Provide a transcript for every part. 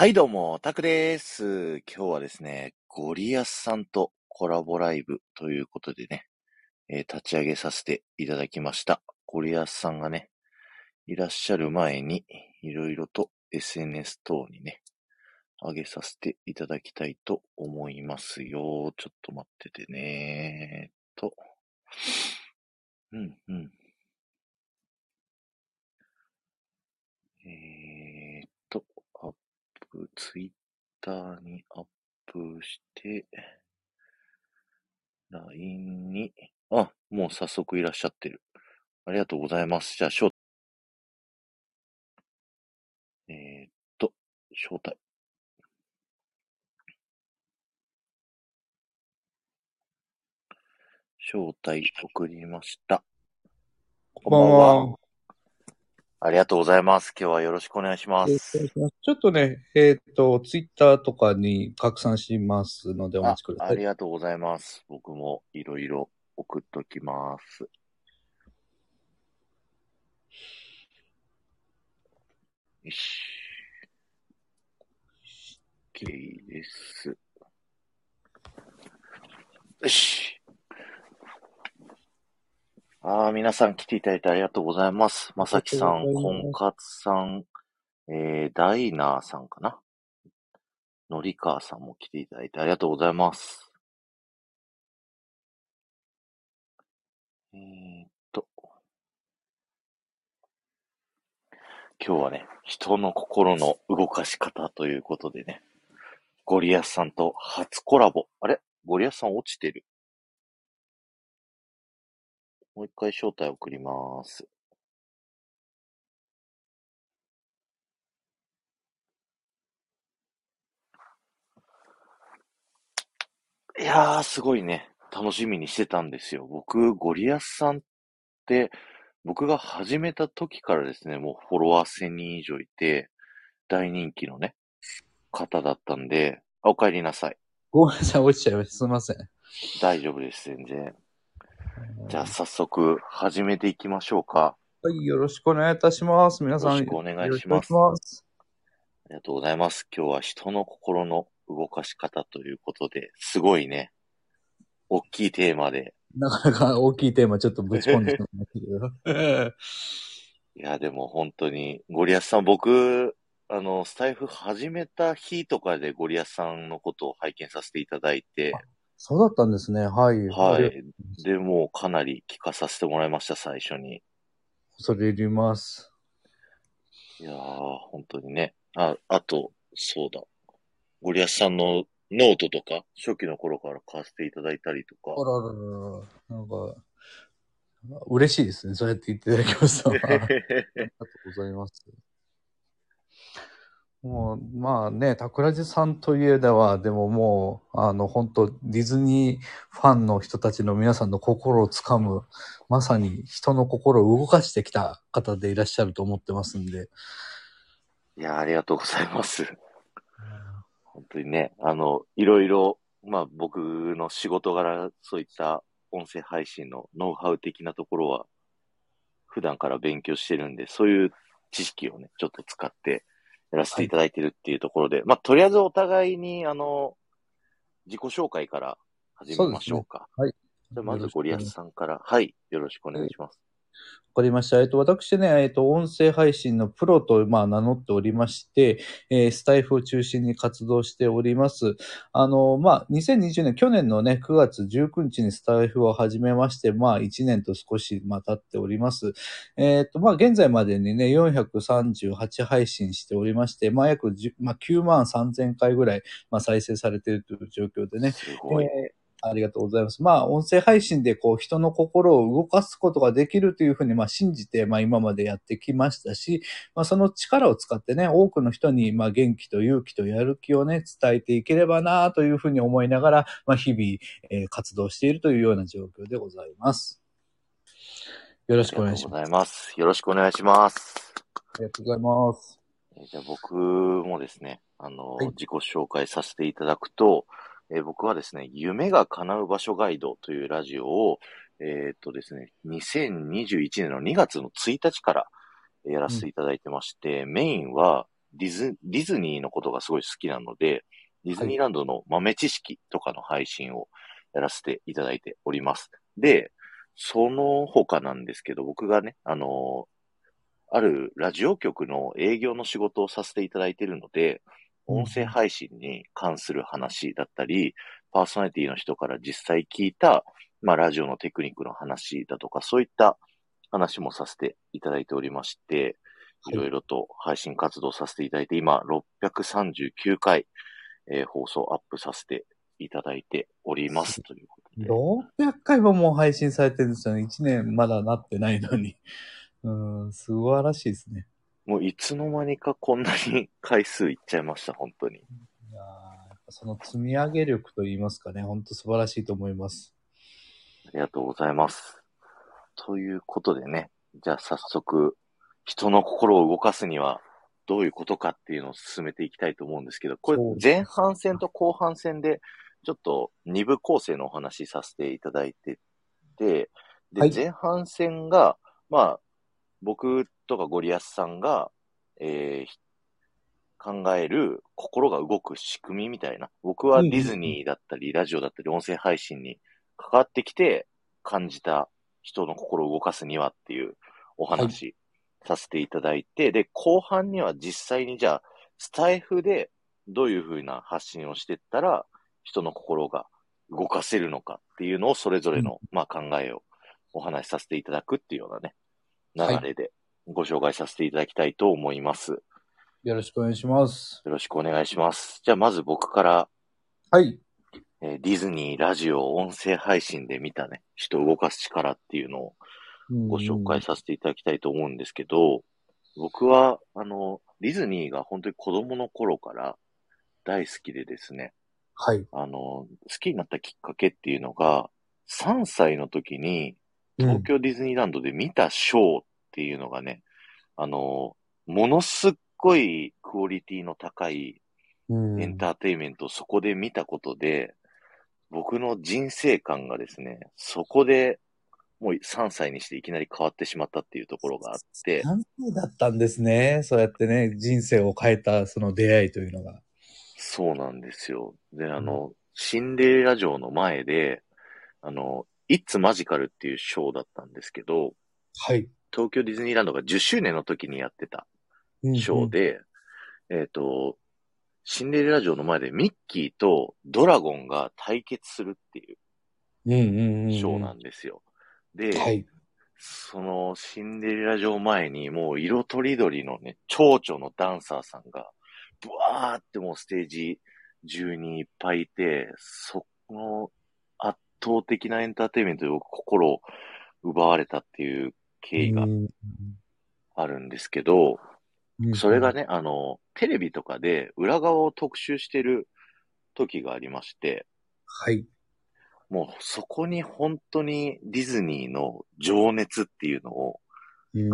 はい、どうも、タクです。今日はですね、ゴリアスさんとコラボライブということでね、えー立ち上げさせていただきました。ゴリアスさんがね、いらっしゃる前に、いろいろと SNS 等にね、上げさせていただきたいと思いますよ。ちょっと待っててね。と。うん、うん。えー、ップ、ツイッターにアップして、LINE に、あ、もう早速いらっしゃってる。ありがとうございます。じゃあ、招えーっと、招待。招待送りました。こんばんは。ありがとうございます。今日はよろしくお願いしまえーす。ちょっとね、えっ、と、ツイッターとかに拡散しますのでおあ待ちください。ありがとうございます。僕もいろいろ送っときます。よし。OK です。よし。ああ、皆さん来ていただいてありがとうございます。まさきさん、婚活さん、えー、ダイナーさんかな？のりかーさんも来ていただいてありがとうございます。えーっと。今日はね、人の心の動かし方ということでね、ゴリアスさんと初コラボ。あれ？ゴリアスさん落ちてる。もう一回招待送ります。いやー、すごいね。楽しみにしてたんですよ。僕、ゴリアスさんって、僕が始めた時からですね、もうフォロワー1000人以上いて、大人気のね、方だったんで、あお帰りなさい。ごめんなさい、落ちちゃいました。すみません。大丈夫です、全然。じゃあ、早速、始めていきましょうか。はい、よろしくお願いいたします。皆さん。よろしくお願いしますます。ありがとうございます。今日は人の心の動かし方ということで、すごいね、大きいテーマで、なかなか大きいテーマちょっとぶち込んでしまいましたけど。いや、でも本当に、ゴリアスさん、僕、あの、スタイフ始めた日とかでゴリアスさんのことを拝見させていただいて、そうだったんですね。はい。はい。で、もうかなり聞かさせてもらいました、最初に。恐れ入ります。いやー、本当にね。あ、あと、そうだ。ゴリアスさんのノートとか、初期の頃から買わせていただいたりとかあ。らららら。なんか、嬉しいですね。そうやって言っていただきますと。ありがとうございます。もう、まあね、桜地さんといえば、でももう、あの、本当ディズニーファンの人たちの皆さんの心をつかむ、まさに人の心を動かしてきた方でいらっしゃると思ってますんで。いや、ありがとうございます。本当にね、あの、いろいろ、まあ僕の仕事柄、そういった音声配信のノウハウ的なところは、普段から勉強してるんで、そういう知識をね、ちょっと使ってやらせていただいてるっていうところで、まあとりあえずお互いに、あの、自己紹介から始めましょうか。はい。じゃあまずゴリアスさんから、はい、よろしくお願いします。わかりました。えっと、私ね、えっと、音声配信のプロと、まあ、名乗っておりまして、えースタイフを中心に活動しております。あの、まあ、2020年、去年のね、9月19日にスタイフを始めまして、まあ、1年と少し、まあ、経っております。えっと、まあ、現在までにね、438配信しておりまして、まあ、約10、まあ、9万3000回ぐらい、まあ、再生されているという状況でね、すごい。えーありがとうございます。まあ、音声配信でこう人の心を動かすことができるというふうにまあ信じて、まあ今までやってきましたし、まあその力を使ってね、多くの人にまあ元気と勇気とやる気をね、伝えていければなというふうに思いながら、まあ日々、えー活動しているというような状況でございます。よろしくお願いします。よろしくお願いします。ありがとうございます。えーじゃあ僕もですね、あの、はい自己紹介させていただくと、えー僕はですね、夢が叶う場所ガイドというラジオを、えーっとですね、2021年の2月の1日からやらせていただいてまして、メインは、ディズ、ディズニーのことがすごい好きなので、ディズニーランドの豆知識とかの配信をやらせていただいております。で、その他なんですけど、僕がね、あのあるラジオ局の営業の仕事をさせていただいているので、音声配信に関する話だったり、パーソナリティの人から実際聞いた、まあ、ラジオのテクニックの話だとか、そういった話もさせていただいておりまして、はいいろいろと配信活動させていただいて、今、639回、えー放送アップさせていただいております。ということで。600回ももう配信されてるんですよね。1年まだなってないのに。うん、素晴らしいですね。もういつの間にかこんなに回数いっちゃいました、本当に。いやその積み上げ力といいますかね、本当素晴らしいと思います。ありがとうございます。ということでね、じゃあ早速、人の心を動かすにはどういうことかっていうのを進めていきたいと思うんですけど、これ前半戦と後半戦でちょっと二部構成のお話しさせていただいてて、で、はい前半戦が、まあ、僕とかゴリアスさんが、えー考える心が動く仕組みみたいな。僕はディズニーだったり、ラジオだったり、音声配信に関わってきて感じた人の心を動かすにはっていうお話させていただいて、で、後半には実際にじゃあ、スタイフでどういうふうな発信をしていったら人の心が動かせるのかっていうのをそれぞれの、まあ、考えをお話しさせていただくっていうようなね、はい流れでご紹介させていただきたいと思います。よろしくお願いします。よろしくお願いします。じゃあまず僕から、はい。えーディズニー、ラジオ、音声配信で見たね、人を動かす力っていうのをご紹介させていただきたいと思うんですけど、僕は、あの、ディズニーが本当に子供の頃から大好きでですね、はい。あの、好きになったきっかけっていうのが、3歳の時にうん東京ディズニーランドで見たショーっていうのがね、あの、ものすっごいクオリティの高いうんエンターテインメントをそこで見たことで、僕の人生観がですね、そこでもう3歳にしていきなり変わってしまったっていうところがあって、何歳だったんですね。そうやってね、人生を変えたその出会いというのが。そうなんですよ。で、あの、シンデレラ城の前で、あの、It's Magical っていうショーだったんですけど、はい。東京ディズニーランドが10周年の時にやってたショーで、えっ、と、シンデレラ城の前でミッキーとドラゴンが対決するっていううんうんうんうん。ショーなんですよ。で、はい。そのシンデレラ城前にもう色とりどりのね、蝶々のダンサーさんが、ブワーってもうステージ中にいっぱいいて、その圧倒的なエンターテインメントで僕心を奪われたっていう経緯がうんあるんですけど、うんそれがね、あの、テレビとかで裏側を特集してる時がありまして、はい。もうそこに本当にディズニーの情熱っていうのを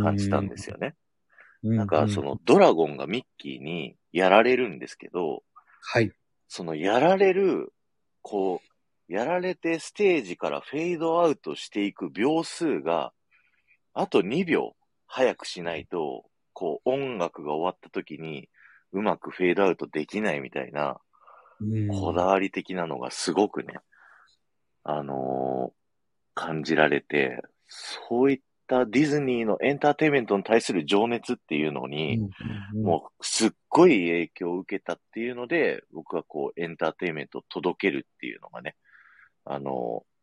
感じたんですよね。うん。なんかそのドラゴンがミッキーにやられるんですけど、はい。そのやられる、こう、やられてステージからフェードアウトしていく秒数が、あと2秒早くしないと、こう音楽が終わった時にうまくフェードアウトできないみたいな、うん。こだわり的なのがすごくね、あのー感じられて、そういったディズニーのエンターテインメントに対する情熱っていうのに、うんもうすっごい影響を受けたっていうので、僕はこうエンターテインメントを届けるっていうのがね、あのー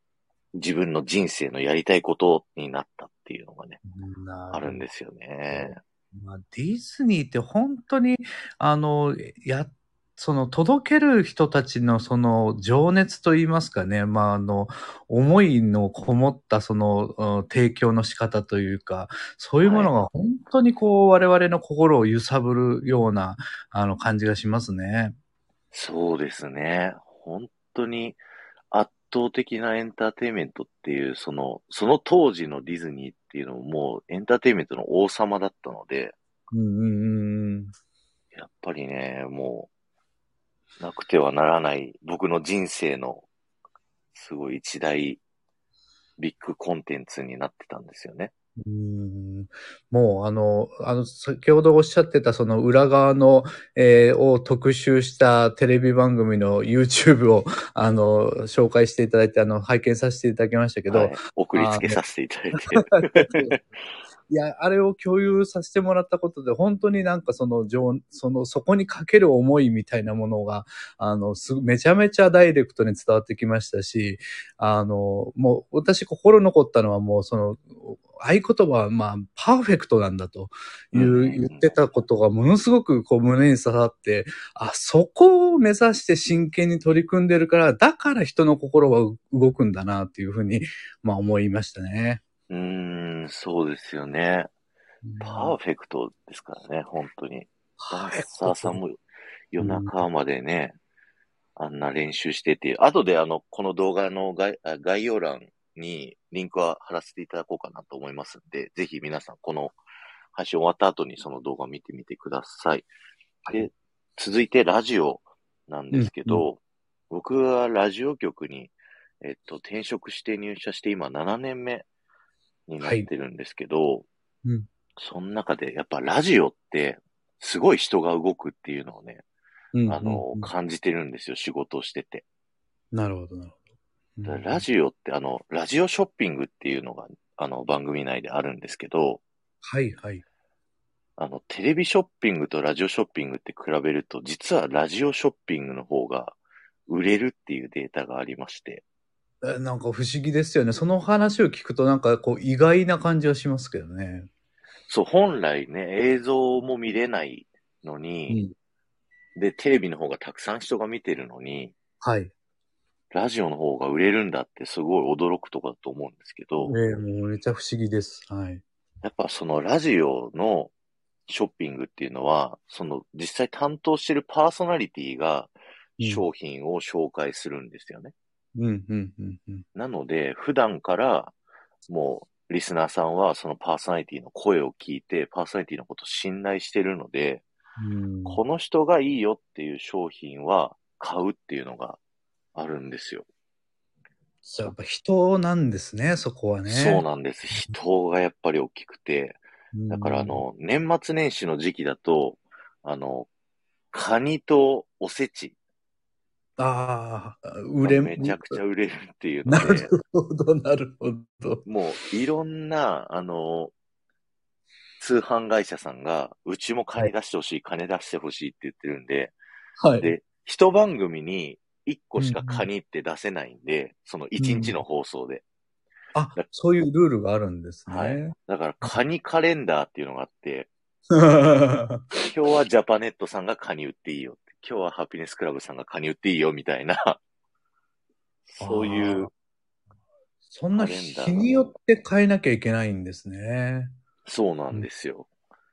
自分の人生のやりたいことになった。っていうのがね、うんあるんですよね。まあ、ディズニーって本当に、あの、や、その届ける人たちのその情熱といいますかね、まあ、あの、思いのこもったそのうん提供の仕方というか、そういうものが本当にこう我々の心を揺さぶるようなあの感じがしますね。そうですね。本当に圧倒的なエンターテインメントっていう、その、その当時のディズニーっていうのももうエンターテインメントの王様だったので、うんうんうんやっぱりね、もう、なくてはならない僕の人生のすごい一大ビッグコンテンツになってたんですよね。うーんもう、あの、あの、先ほどおっしゃってた、その裏側の、えーを特集したテレビ番組の YouTube を、あの、紹介していただいて、あの、拝見させていただきましたけど、はい、送りつけさせていただいて。いや、あれを共有させてもらったことで、本当になんかその、情その、そこにかける思いみたいなものが、あの、すめちゃめちゃダイレクトに伝わってきましたし、あの、もう、私心残ったのはもう、その、合言葉は、まあ、パーフェクトなんだという、うん言ってたことがものすごくこう胸に刺さって、あ、そこを目指して真剣に取り組んでるから、だから人の心は動くんだなっていうふうに、まあ思いましたね。うーん、そうですよね。パーフェクトですからね、本当に。ダンサーさんも夜中までね、あんな練習してて、後であの、この動画の概あ概要欄にリンクは貼らせていただこうかなと思いますんで、ぜひ皆さんこの配信終わった後にその動画を見てみてください。で、続いてラジオなんですけど、僕はラジオ局に、えっと、転職して入社して今7年目になってるんですけど、うんその中でやっぱラジオってすごい人が動くっていうのをね、うんあのうん、感じてるんですよ、仕事をしてて。なるほど、なるほど。ラジオって、あの、ラジオショッピングっていうのが、あの、番組内であるんですけど、はい、はい。あの、テレビショッピングとラジオショッピングって比べると、実はラジオショッピングの方が売れるっていうデータがありまして、えなんか不思議ですよね。その話を聞くとなんかこう意外な感じはしますけどね。そう、本来ね、映像も見れないのに、で、テレビの方がたくさん人が見てるのに、はい。ラジオの方が売れるんだってすごい驚くとこだと思うんですけど、ええもうめちゃ不思議です。はい。やっぱそのラジオのショッピングっていうのは、その実際担当してるパーソナリティが商品を紹介するんですよね。うん、うん、うん、うん。なので、普段からもうリスナーさんはそのパーソナリティの声を聞いて、パーソナリティのことを信頼してるので、うんこの人がいいよっていう商品は買うっていうのがあるんですよ。やっぱ人なんですね、そこはね。そうなんです。人がやっぱり大きくて、うんだからあ、の、年末年始の時期だと、あの、カニとおせちああ、売れ、がめちゃくちゃ売れるっていうのなで、るほど、なるほど。もういろんな、あの、通販会社さんが、うちも金出してほしい、金出してほしいって言ってるんで、はい。で、一番組に一個しかカニって出せないんで、その一日の放送で。あ、そういうルールがあるんですね。はいだから、カニカレンダーっていうのがあって、今日はジャパネットさんがカニ売っていいよって、今日はハピネスクラブさんがカニ売っていいよみたいな、そういう、そんな日によって変えなきゃいけないんですね。そうなんですよ。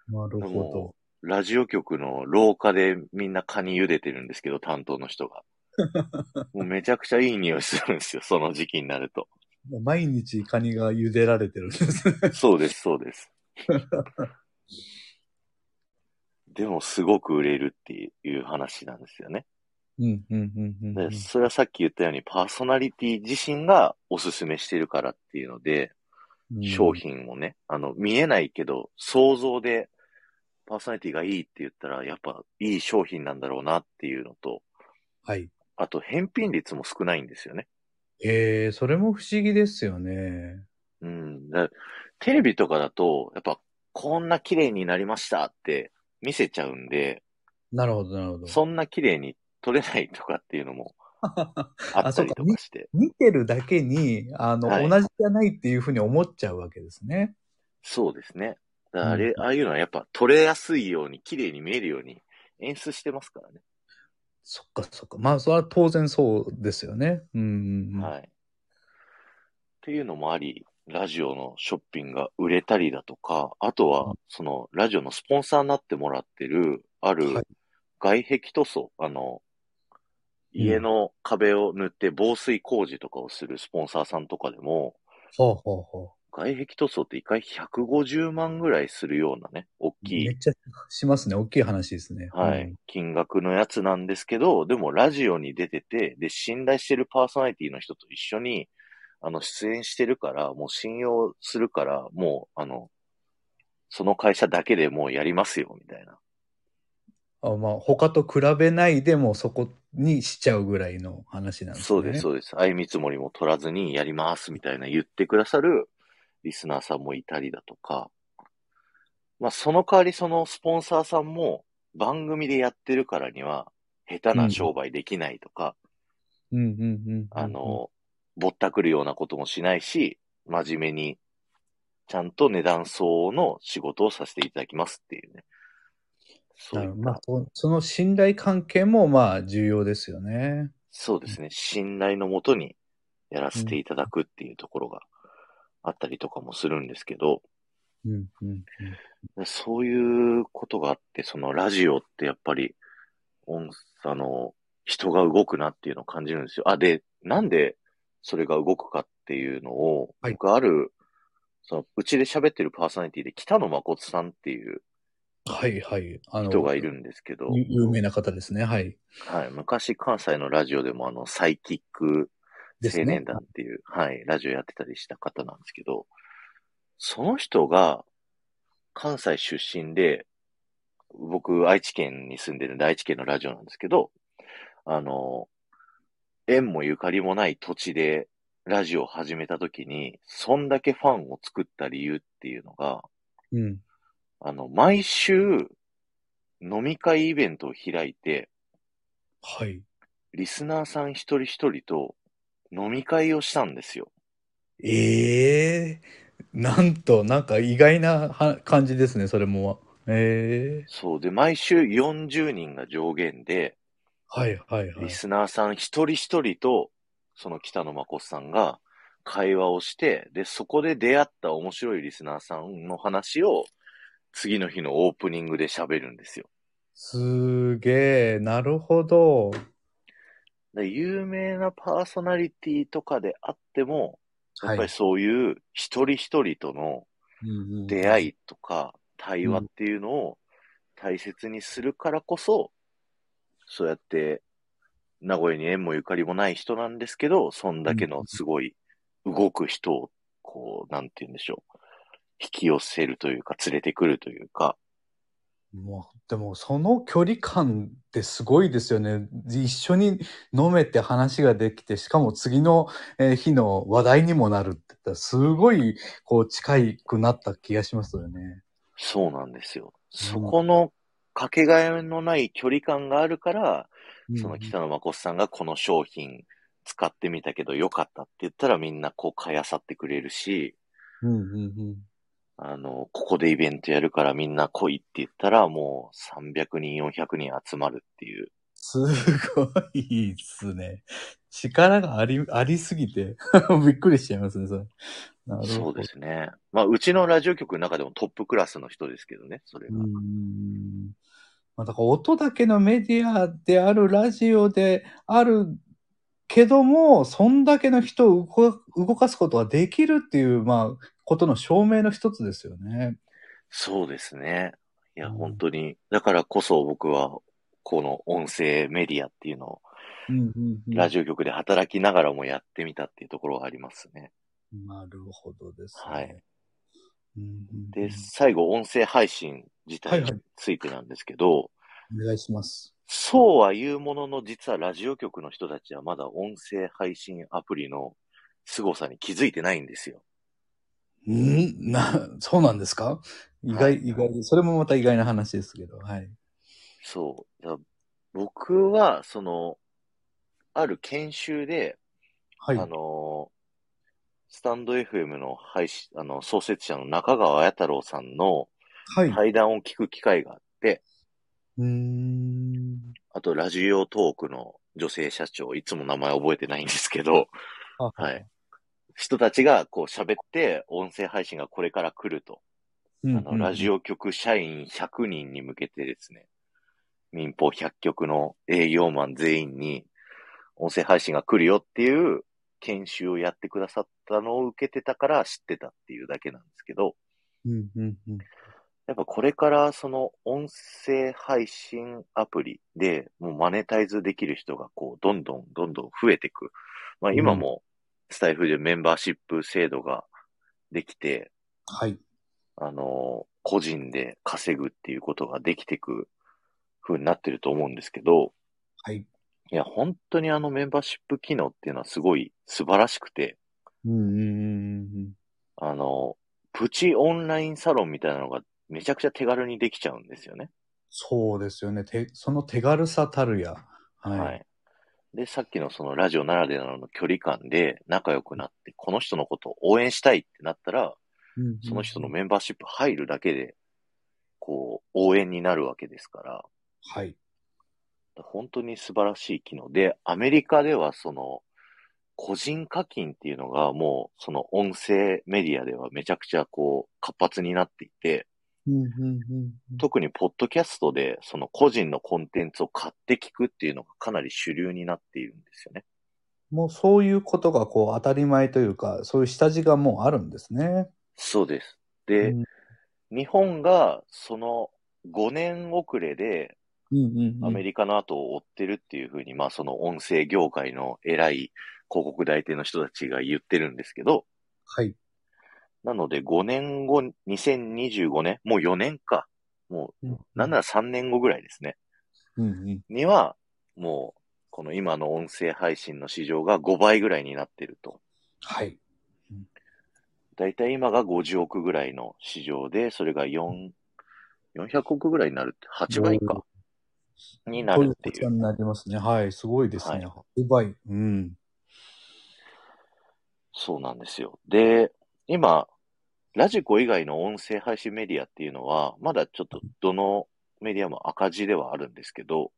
なるほもラジオ局の廊下でみんなカニ茹でてるんですけど、担当の人が。もうめちゃくちゃいい匂いするんですよ、その時期になると。ど。毎日カニが茹でられてるんですね。そうです、そうです。でもすごく売れるっていう話なんですよね。うん、うん、うん、うん。で、それはさっき言ったようにパーソナリティ自身がおすすめしてるからっていうので、うん商。品をね、あの、見えないけど、想像でパーソナリティがいいって言ったら、やっぱいい商品なんだろうなっていうのと、はい。あと返品率も少ないんですよね。ええそれも不思議ですよね。うん。だテレビとかだと、やっぱこんな綺麗になりましたって見せちゃうんで、なるほど、なるほど。そんな綺麗に撮れないとかっていうのも あったりとかして。見てるだけに、あの、はい同じじゃないっていうふうに思っちゃうわけですね。そうですね。あれ、うんああいうのはやっぱ撮れやすいように、綺麗に見えるように演出してますからね。そっか、そっか。まあ、それは当然そうですよね。うん、うん。はい。っていうのもあり、ラジオのショッピングが売れたりだとか、あとはうん、その、ラジオのスポンサーになってもらってる、あるはい外壁塗装、あの、家の壁を塗って防水工事とかをするスポンサーさんとかでも、ほうほうほ外壁塗装って一回150万ぐらいするようなね、大う。きいめっちゃしますね。大きい話ですね。はい。金額のやつなんですけど、でもラジオに出てて、で、信頼してるパーソナリティの人と一緒に、あの、出演してるから、もう信用するから、もう、あの、その会社だけでもうやりますよ、みたいな。あまあ、他と比べないでもそこにしちゃうぐらいの話なんですね。そうです、そうです。相見積もりも取らずにやります、みたいな言ってくださるリスナーさんもいたりだとか、まあ、その代わりそのスポンサーさんも番組でやってるからには、下手な商売できないとか、うんうんうんうん。あ、の、ぼったくるようなこともしないし、真面目に、ちゃんと値段相応の仕事をさせていただきますっていうね。そうまあ、そその信頼関係もまあ重要ですよね。そうですね。信頼のもとにやらせていただくっていうところがあったりとかもするんですけど、うんうんうん。そういうことがあって、そのラジオってやっぱり、音、あの、人が動くなっていうのを感じるんですよ。あ、で、なんでそれが動くかっていうのを、はい僕ある、その、うちで喋ってるパーソナリティで北野誠さんっていうはいはい。あの人がいるんですけど、ゆ有名な方ですね。はい。はい、昔関西のラジオでもあの、サイキックですね青年団っていう、はい、ラジオやってたりした方なんですけど、その人が関西出身で、僕、愛知県に住んでるんで、愛知県のラジオなんですけど、あの、縁もゆかりもない土地でラジオを始めた時に、そんだけファンを作った理由っていうのが、うん。あの、毎週飲み会イベントを開いて、はい。リスナーさん一人一人と飲み会をしたんですよ。ええなんと、なんか意外なは感じですね、それも。ええそう。で、毎週40人が上限で、はいはいはいリ。スナーさん一人一人と、その北野誠さんが会話をして、で、そこで出会った面白いリスナーさんの話を、次の日のオープニングで喋るんですよ。すげえ、なるほど。で有名なパーソナリティとかであっても、やっぱりはい。そういう一人一人との出会い。いとか対話っていうのを大切にするからこそ、そうやって名古屋に縁もゆかりもない人なんですけど、そんだけのすごい動く人を、こう、なんて言うんでしょう。引き寄せるというか、連れてくるというか、もう、でも、その距離感ってすごいですよね。一緒に飲めて話ができて、しかも次のえー日の話題にもなるって言ったら、すごい、こう、近くなった気がしますよね。そうなんですよ。そこのかけがえのない距離感があるから、その北野誠さんがこの商品使ってみたけど良かったって言ったらみんなこう買いあさってくれるし、うんうんうん。あの、ここでイベントやるからみんな来いって言ったらもう300人、400人集まるっていう。すごいっすね。力があり、ありすぎて、びっくりしちゃいますね、それ。なるほど。そうですね。まあ、うちのラジオ局の中でもトップクラスの人ですけどね、それが。うーん。まあ、だから音だけのメディアであるラジオであるけども、そんだけの人を動か動かすことができるっていう、まあ、ことの証明の一つですよね。そうですね。いや、うん本当に。だからこそ僕は、この音声メディアっていうのを、ラジオ局で働きながらもやってみたっていうところがありますね。なるほどです、ね。はい。で、最後、音声配信自体についてなんですけど、お願いします。そうは言うものの、実はラジオ局の人たちはまだ音声配信アプリの凄さに気づいてないんですよ。ん？な、そうなんですか？意外、はい意外で、それもまた意外な話ですけど、はい。そう。だ僕は、その、ある研修で、はい。あの、スタンド FM の配信、あの、創設者の中川綾太郎さんのはい。対談を聞く機会があって、うーん。あと、ラジオトークの女性社長、いつも名前覚えてないんですけど、ははい。人たちがこう喋って、音声配信がこれから来ると。うんあの、ラジオ。オ局社員100人に向けてですね、民放100局の営業マン全員に、音声配信が来るよっていう研修をやってくださったのを受けてたから知ってたっていうだけなんですけど、うんうんうん。やっぱこれからその音声配信アプリでもうマネタイズできる人がこうどんどんどんどん増えていく。まあ今もスタイフでメンバーシップ制度ができて、はい。あの、個人で稼ぐっていうことができていく風になってると思うんですけど、はい。いや、本当にあのメンバーシップ機能っていうのはすごい素晴らしくて、うん。あの、プチオンラインサロンみたいなのがめちゃくちゃ手軽にできちゃうんですよね。そうですよね。てその手軽さたるや。はい。はい。で、さっきのそのラジオならではの距離感で仲良くなって、この人のことを応援したいってなったら、うんうんその人のメンバーシップ入るだけで、こう、応援になるわけですから、はい。本当に素晴らしい機能で、アメリカではその、個人課金っていうのがもう、その音声メディアではめちゃくちゃこう、活発になっていて、特にポッドキャストでその個人のコンテンツを買って聞くっていうのがかなり主流になっているんですよね。もうそういうことがこう当たり前というか、そういう下地がもうあるんですね。そうです。で、うん日本がその5年遅れでアメリカの後を追ってるっていうふうに、まあその音声業界の偉い広告代理店の人たちが言ってるんですけど、はい。なので5年後、2025年、もう4年か。もう、なんなら3年後ぐらいですね。うんうん。には、もう、この今の音声配信の市場が5倍ぐらいになってると。はい。だいたい今が50億ぐらいの市場で、それが4、400億ぐらいになるって、8倍か。になるっていう。になりますね。はい。すごいですね。は8倍。うん。そうなんですよ。で、今、ラジコ以外の音声配信メディアっていうのは、まだちょっとどのメディアも赤字ではあるんですけど、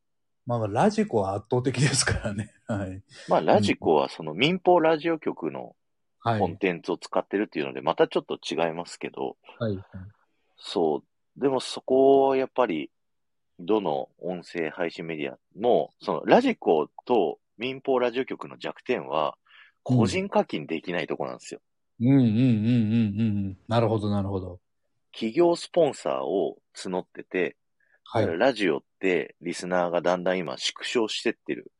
まあ、ラジコは圧倒的ですからね。はい。まあ、ラジコはその民放ラジオ局のはい。コンテンツを使ってるっていうので、またちょっと違いますけど、はい。そう。でもそこをやっぱり、どの音声配信メディアも、そのラジコと民放ラジオ局の弱点は、個人課金できないとこなんですよ。うんうんうんうんうんうん。なるほど、なるほど。企業スポンサーを募ってて、はい。ラジオってリスナーがだんだん今縮小してってる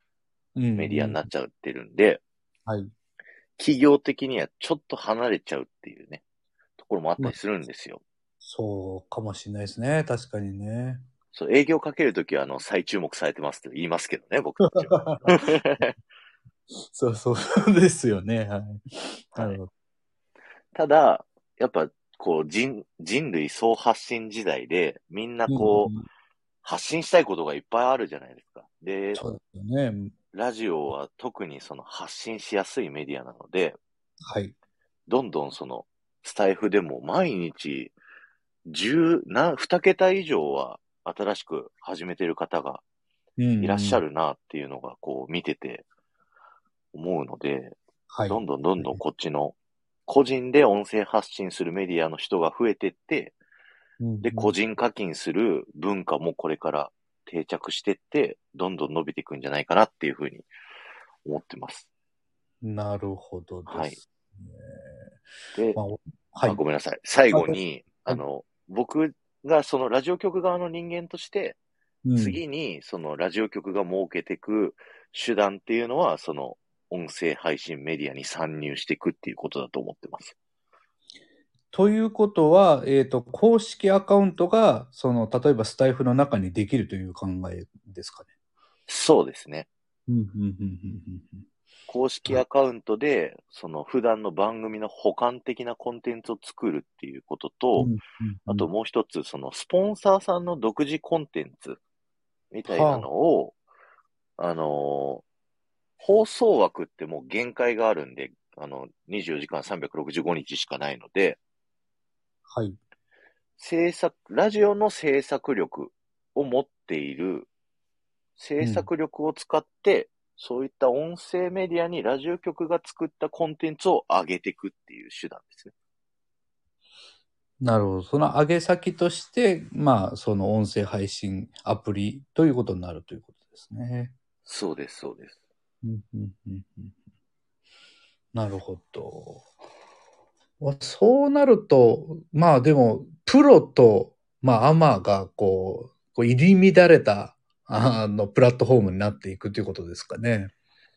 メメディアになっちゃってるんで、はい。企業的にはちょっと離れちゃうっていうね、ところもあったりするんですよ。そうかもしれないですね。確かにね。そう、営業かけるときはあの、再注目されてますって言いますけどね、僕たちは。そうそうですよね。はい。なるほど。ただ、やっぱ、こう、人、人類総発信時代で、みんなこう、うん発信したいことがいっぱいあるじゃないですか。で、でね。ラジオは特にその発信しやすいメディアなので、はい。どんどんその、スタイフでも毎日、十、な、二桁以上は新しく始めてる方がいらっしゃる。るなっていうのが、こう、見てて思うので、はい。どんどんどんどんこっちの、個人で音声発信するメディアの人が増えてって、で、個人課金する文化もこれから定着してって、どんどん伸びていくんじゃないかなっていうふうに思ってます。なるほどですね。で、まあはあい。ごめんなさい。最後に、はいあの、僕がそのラジオ局側の人間として、うん次にそのラジオ局が設けていく手段っていうのは、その音声配信メディアに参入していくっていうことだと思ってます。ということは、えっ、と、公式アカウントが、その、例えばスタイフの中にできるという考えですかね。そうですね。公式アカウントで、その普段の番組の補完的なコンテンツを作るっていうことと、うん。あと、もう一つ、そのスポンサーさんの独自コンテンツみたいなのを、あのー放送枠ってもう限界があるんで、あの、24時間365日しかないので、はい。制作、ラジオの制作力を持っている、制作力を使って、そういった音声メディアにラジオ局が作ったコンテンツを上げていくっていう手段ですね。なるほど。その上げ先として、まあ、その音声配信アプリということになるということですね。そうです、そうです。うんうんうんうんなるほど。わそうなると、まあでも、プロと、まあアマがこう、こう入り乱れた、あの、プラットフォームになっていくということですかね。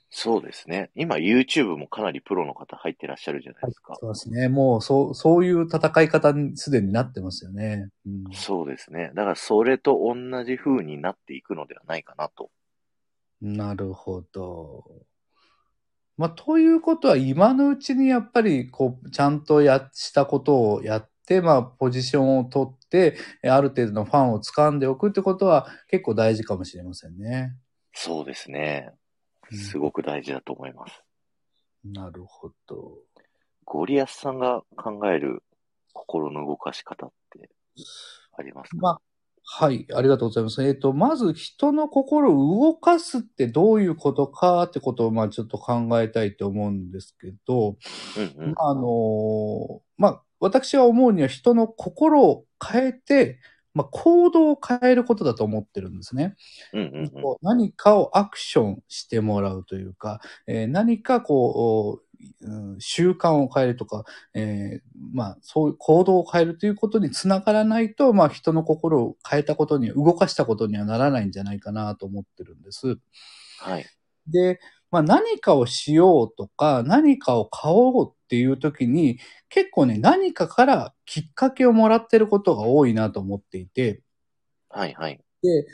そうですね。今 YouTube もかなりプロの方入ってらっしゃるじゃないですか。そうですね。もう、そう、そういう戦い方にすでになってますよね。うん、そうですね。だからそれと同じ風になっていくのではないかなと。なるほど。まあ、ということは、今のうちにやっぱり、こう、ちゃんとや、したことをやって、まあ、ポジションを取って、えある程度のファンを掴んでおくってことは結構大事かもしれませんね。そうですね。うんすごく大事だと思います。なるほど。ゴリアスさんが考える心の動かし方ってありますか、まあ、はい、ありがとうございます。えっ、と、まず人の心を動かすってどういうことかってことを、まあ、ちょっと考えたいと思うんですけど、うんうん。あのまあ、私は思うには人の心を変えて、まあ、行動を変えることだと思ってるんですね。うんうんうん。何かをアクションしてもらうというか、えー何かこう、うん習慣を変えるとか、えーまあ、そういう行動を変えるということにつながらないと、まあ、人の心を変えたことに、動かしたことにはならないんじゃないかなと思ってるんです。はい。で、まあ、何かをしようとか、何かを買おうっていう時に、結構ね、何かからきっかけをもらってることが多いなと思っていて、はいはい。で、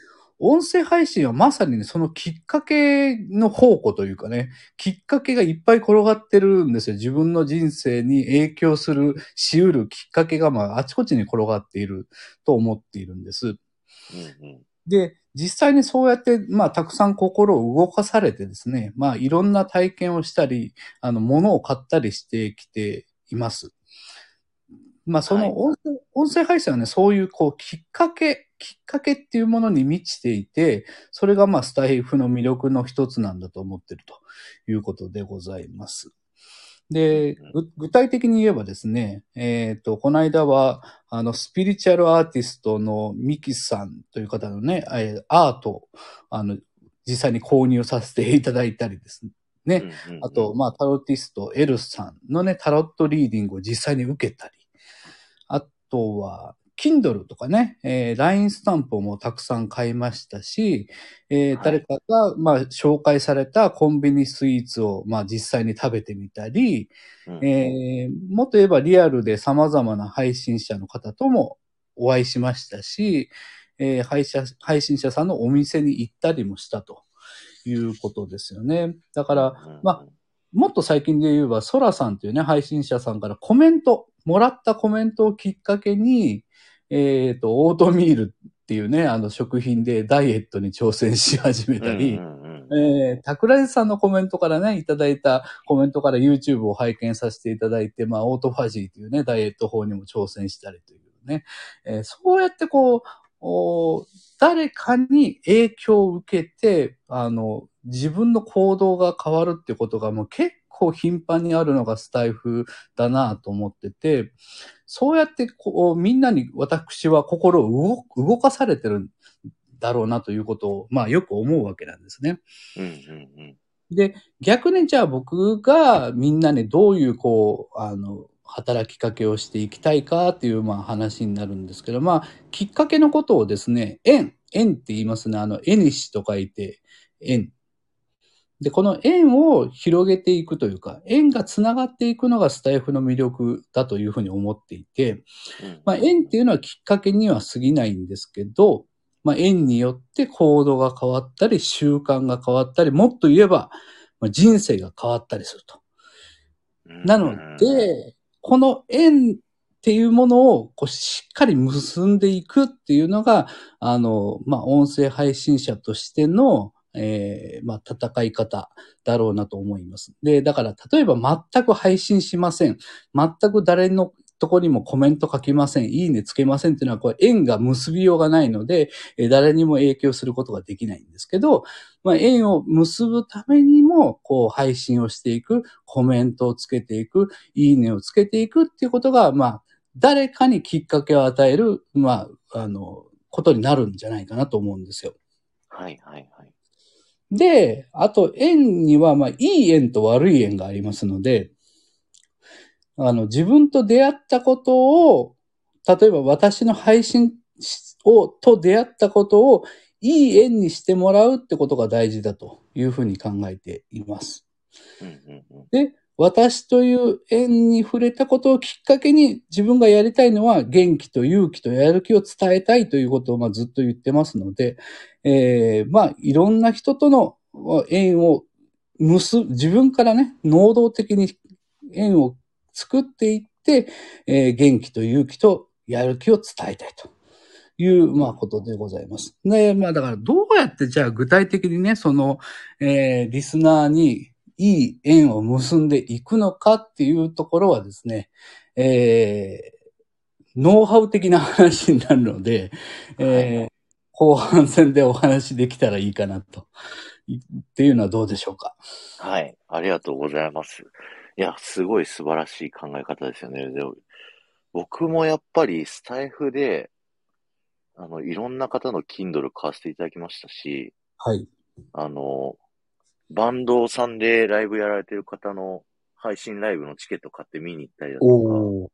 音声配信はまさにね、そのきっかけの宝庫というかね、きっかけがいっぱい転がってるんですよ。自分の人生に影響する、し得るきっかけが、まあ、あちこちに転がっていると思っているんです。うんうん。で、実際にそうやって、まあ、たくさん心を動かされてですね、まあ、いろんな体験をしたり、あの、物を買ったりしてきています。まあ、その音声、音声配信はね、そういう、こう、きっかけ、きっかけっていうものに満ちていて、それが、まあ、スタイフの魅力の一つなんだと思ってるということでございます。で、ぐ具体的に言えばですね、えっ、と、この間は、あの、スピリチュアルアーティストのミキさんという方のね、えーアートを、あの、実際に購入させていただいたりですね。うんうんうんあと、、まあ、タロティスト、エルさんのね、タロットリーディングを実際に受けたり、あとは、Kindle とかね、えー LINE スタンプもたくさん買いましたし、えーはい。誰かが、まあ、紹介されたコンビニスイーツを、まあ、実際に食べてみたり、うん。うんえーもっと言えばリアルで様々な配信者の方ともお会いしましたし、えー配信配信者さんのお店に行ったりもしたということですよね。だから、まもっと最近で言えば、ソラさんというね、配信者さんからコメント、もらったコメントをきっかけに、えっ、と、オートミールっていうね、あの食品でダイエットに挑戦し始めたり、うんうんうん。えー、桜井さんのコメントからね、いただいたコメントから YouTube を拝見させていただいて、まあ、オートファジーというね、ダイエット法にも挑戦したりというね、えーそうやってこう、お誰かに影響を受けて、あの、自分の行動が変わるってことがもう結構頻繁にあるのがスタイフだなと思ってて、そうやってこう、みんなに私は心を動動かされてるんだろうなということを、まあよく思うわけなんですね。うんうんうんで、逆にじゃあ僕がみんなにどういうこう、あの、働きかけをしていきたいかっていうまあ話になるんですけど、まあ、きっかけのことをですね、縁、縁って言いますね。あの、縁にしと書いて、縁。で、この縁を広げていくというか、縁がつながっていくのがスタイフの魅力だというふうに思っていて、うんまあ、縁っていうのはきっかけには過ぎないんですけど、まあ、縁によって行動が変わったり、習慣が変わったり、もっと言えば、まあ、人生が変わったりすると。うんなので、この縁っていうものをこうしっかり結んでいくっていうのが、あの、まあ、音声配信者としての、えーまあ、戦い方だろうなと思います。で、だから、例えば全く配信しません。全く誰のとこにもコメント書きません。いいねつけませんっていうのは、これ縁が結びようがないので、えー誰にも影響することができないんですけど、まあ、縁を結ぶためにも、こう、配信をしていく、コメントをつけていく、いいねをつけていくっていうことが、まあ、誰かにきっかけを与える、まあ、あの、ことになるんじゃないかなと思うんですよ。はいはいはい。で、あと、縁には、まあ、いい縁と悪い縁がありますので、あの、自分と出会ったことを、例えば私の配信を、と出会ったことを、いい縁にしてもらうってことが大事だというふうに考えています。で、私という縁に触れたことをきっかけに自分がやりたいのは元気と勇気とやる気を伝えたいということをまずっと言ってますので、えーまあいろんな人との縁を結ぶ、自分からね、能動的に縁を作っていって、えー元気と勇気とやる気を伝えたいという、まあ、ことでございます。で、まあ、だから、どうやって、じゃあ、具体的にね、その、えーリスナーにいい縁を結んでいくのかっていうところはですね、えーノウハウ的な話になるので、えー後半戦でお話できたらいいかなと。いっていうのはどうでしょうか？はい。ありがとうございます。いや、すごい素晴らしい考え方ですよね。で僕もやっぱりスタイフで、あの、いろんな方の Kindle 買わせていただきましたし、はい。あの、バンドさんでライブやられてる方の配信ライブのチケット買って見に行ったりだと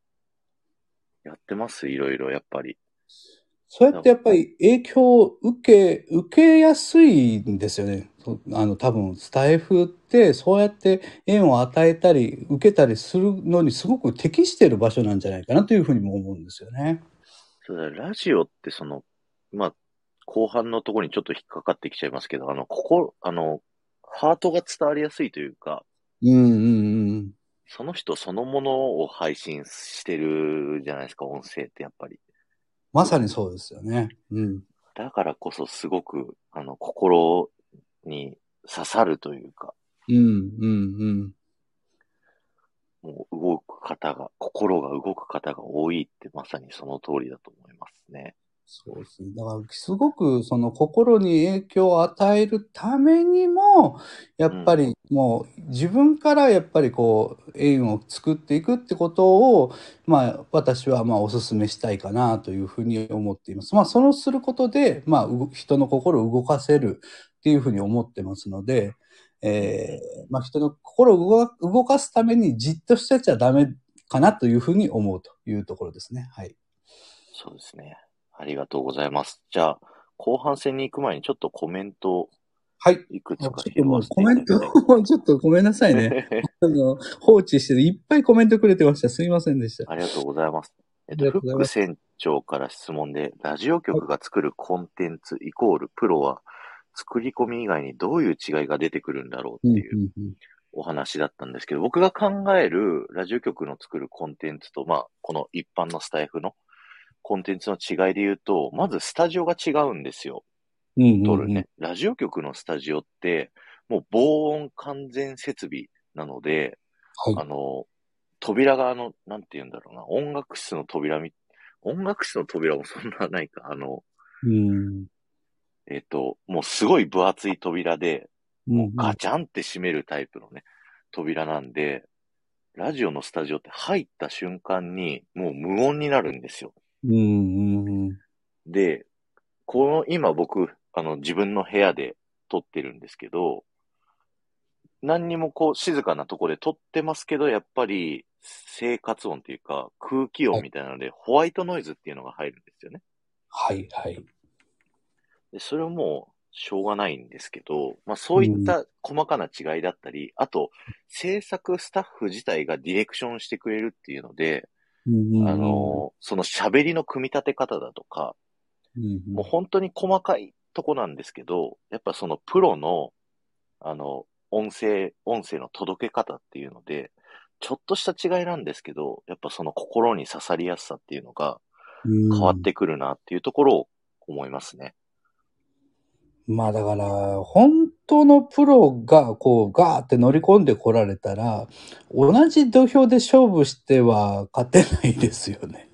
か、やってますいろいろ、やっぱり。そうやってやっぱり影響を受け、受けやすいんですよね。そあの、多分、スタイフって、そうやって縁を与えたり、受けたりするのにすごく適している場所なんじゃないかなというふうにも思うんですよね。そうだ、ラジオってその、まあ、後半のところにちょっと引っかかってきちゃいますけど、あの、ここ、あの、ハートが伝わりやすいというか、うんうんうん。その人そのものを配信してるじゃないですか、音声ってやっぱり。まさにそうですよね。うん。だからこそすごく、あの、心に刺さるというか、うんうんもう動く方が、心が動く方が多いってまさにその通りだと思いますね。そうですね。だから、すごくその心に影響を与えるためにも、やっぱりもう自分からやっぱりこう、縁を作っていくってことを、まあ私はまあお勧めしたいかなというふうに思っています。まあそのすることで、まあ人の心を動かせるっていうふうに思ってますので、えーまあ人の心を動か動かすためにじっとしてちゃダメかなというふうに思うというところですね。はい。そうですね。ありがとうございます。じゃあ、後半戦に行く前にちょっとコメントをはい。いくつか拾わせてコメント ちょっとごめんなさいね。あの放置していっぱいコメントくれてました。すいませんでした。ありがとうございます。えっと、フック船長から質問で、ラジオ局が作るコンテンツイコールプロは、作り込み以外にどういう違いが出てくるんだろううんっていうお話だったんですけど、僕が考えるラジオ局の作るコンテンツと、まあ、この一般のスタイフのコンテンツの違いで言うと、まずスタジオが違うんですよ。うんうんうん撮るね。ラジオ局のスタジオって、もう防音完全設備なので、あはい。の、扉があの、なんて言うんだろうな、音楽室の扉み、音楽室の扉もそんなないか、あの、うんえっ、と、もうすごい分厚い扉で、うんうんガチャンって閉めるタイプのね、扉なんで、ラジオのスタジオって入った瞬間にもう無音になるんですよ。うんうんうんで、この今僕、あの自分の部屋で撮ってるんですけど、何にもこう静かなとこで撮ってますけど、やっぱり生活音っていうか空気音みたいなので、ホワイトノイズっていうのが入るんですよね。はいはい。で、それはもうしょうがないんですけど、まあそういった細かな違いだったり、あと制作スタッフ自体がディレクションしてくれるっていうので、うんうんうん。あの、その喋りの組み立て方だとか、うんうん。もう本当に細かいとこなんですけど、やっぱそのプロの、あの、音声、音声の届け方っていうので、ちょっとした違いなんですけど、やっぱその心に刺さりやすさっていうのがうん。変わってくるなっていうところを思いますね。まあだから、本当のプロがこうガーって乗り込んでこられたら、同じ土俵で勝負しては勝てないですよね。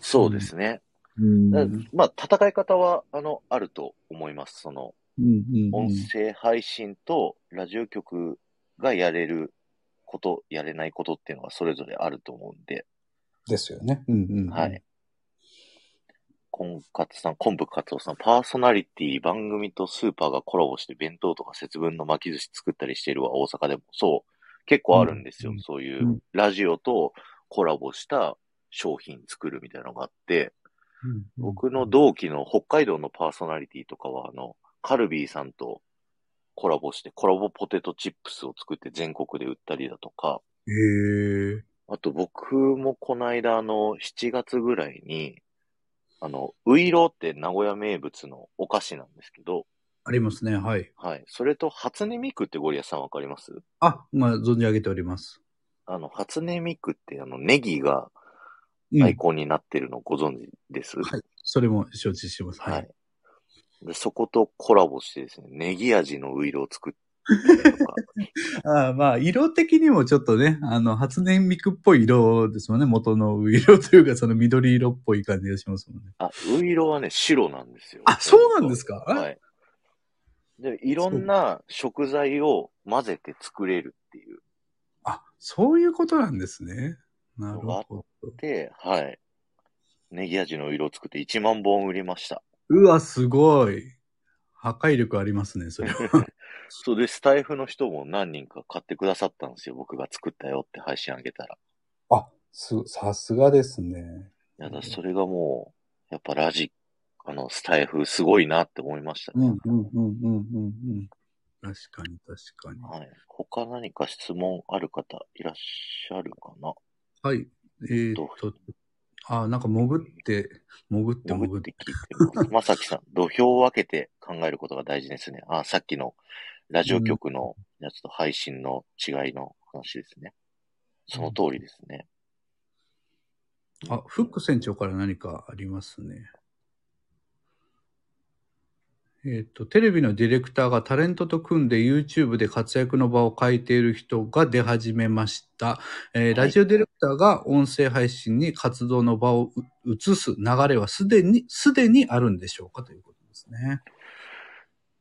そうですね。うんだまあ、戦い方は、あの、あると思います。その、うんうんうん音声配信とラジオ局がやれること、やれないことっていうのがそれぞれあると思うんで、ですよね。うんうんうんはい。コンカツさん、コンブカツオさん、パーソナリティ、番組とスーパーがコラボして弁当とか節分の巻き寿司作ったりしてるわ、大阪でも。そう。結構あるんですよ。うんそういううラジオとコラボした商品作るみたいなのがあって、うん僕の同期の北海道のパーソナリティとかは、あの、カルビーさんとコラボして、コラボポテトチップスを作って全国で売ったりだとか、へえ。あと僕もこの間、あの、7月ぐらいに、あの、ウイローって名古屋名物のお菓子なんですけど、ありますね。はい。はい。それと、初音ミクってゴリアスさんわかります？あ、まあ、存じ上げております。あの、初音ミクって、あの、ネギがうんアイコンになってるのご存知です、はい。それも承知してます。ははいい。。で、そことコラボしてですね、ネギ味のウイローを作っ ああまあ、色的にもちょっとね、あの、初音ミクっぽい色ですもんね。元の色というか、その緑色っぽい感じがしますもんね。あ、ウイローはね、白なんですよ。あそうなんですか？はい。で、いろんな食材を混ぜて作れるっていう。あ、そういうことなんですね。なるほど。で、はい。ネギ味のウイローを作って1万本売りました。うわ、すごい。破壊力ありますね、それは。そうで、スタイフの人も何人か買ってくださったんですよ。僕が作ったよって配信あげたら。あ、す、さすがですね。いやだ、それがもう、やっぱラジ、あの、スタイフすごいなって思いましたね。うん、うん、うん、うん、うん。うん確かに、確かに。はい。他何か質問ある方いらっしゃるかな？はい。えー、っと、あ、なんか潜って、潜って、潜っ。てて聞いてます。まさきさん、土俵を分けて考えることが大事ですね。あ、さっきのラジオ局のやつと配信の違いの話ですね。その通りですね。あ、フック船長から何かありますね。えっ、と、テレビのディレクターがタレントと組んで YouTube で活躍の場を変えている人が出始めました。えーラジオディレクターが音声配信に活動の場をう移す流れはすでに、すでにあるんでしょうかということですね。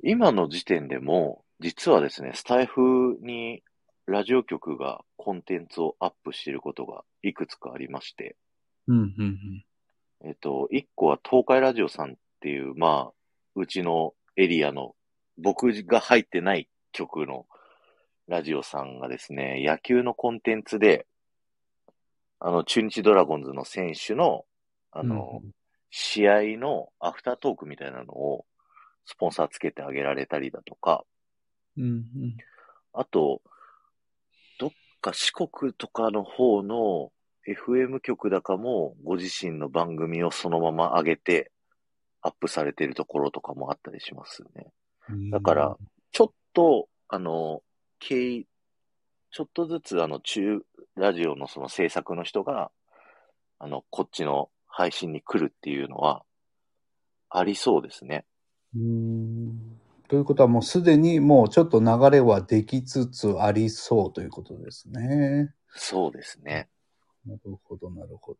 今の時点でも、実はですね、スタイフにラジオ局がコンテンツをアップしていることがいくつかありまして、うん、うん、うん。えっと、一個は東海ラジオさんっていう、まあ、うちのエリアの、僕が入ってない局のラジオさんがですね、野球のコンテンツで、あの、中日ドラゴンズの選手の、あの、試合のアフタートークみたいなのを、スポンサーつけてあげられたりだとか、うん、うん。あと、どっか四国とかの方の FM 局だかもご自身の番組をそのまま上げてアップされてるところとかもあったりしますね。うんだから、ちょっと、あの、経緯、ちょっとずつあの中、ラジオのその制作の人が、あの、こっちの配信に来るっていうのは、ありそうですね。うーんということはもうすでにもうちょっと流れはできつつありそうということですね。そうですね。なるほど、なるほど。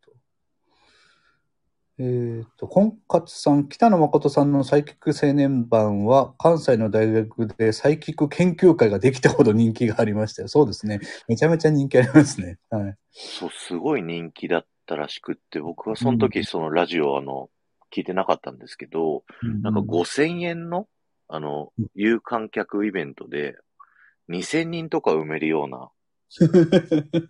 えっ、と、婚活さん、北野誠さんのサイキック青年版は、関西の大学でサイキック研究会ができたほど人気がありましたよ。そうですね。めちゃめちゃ人気ありますね。はい。そう、すごい人気だったらしくって、僕はその時そのラジオあの、聞いてなかったんですけど、なんか5000円の、あのうん、有観客イベントで、2000人とか埋めるような、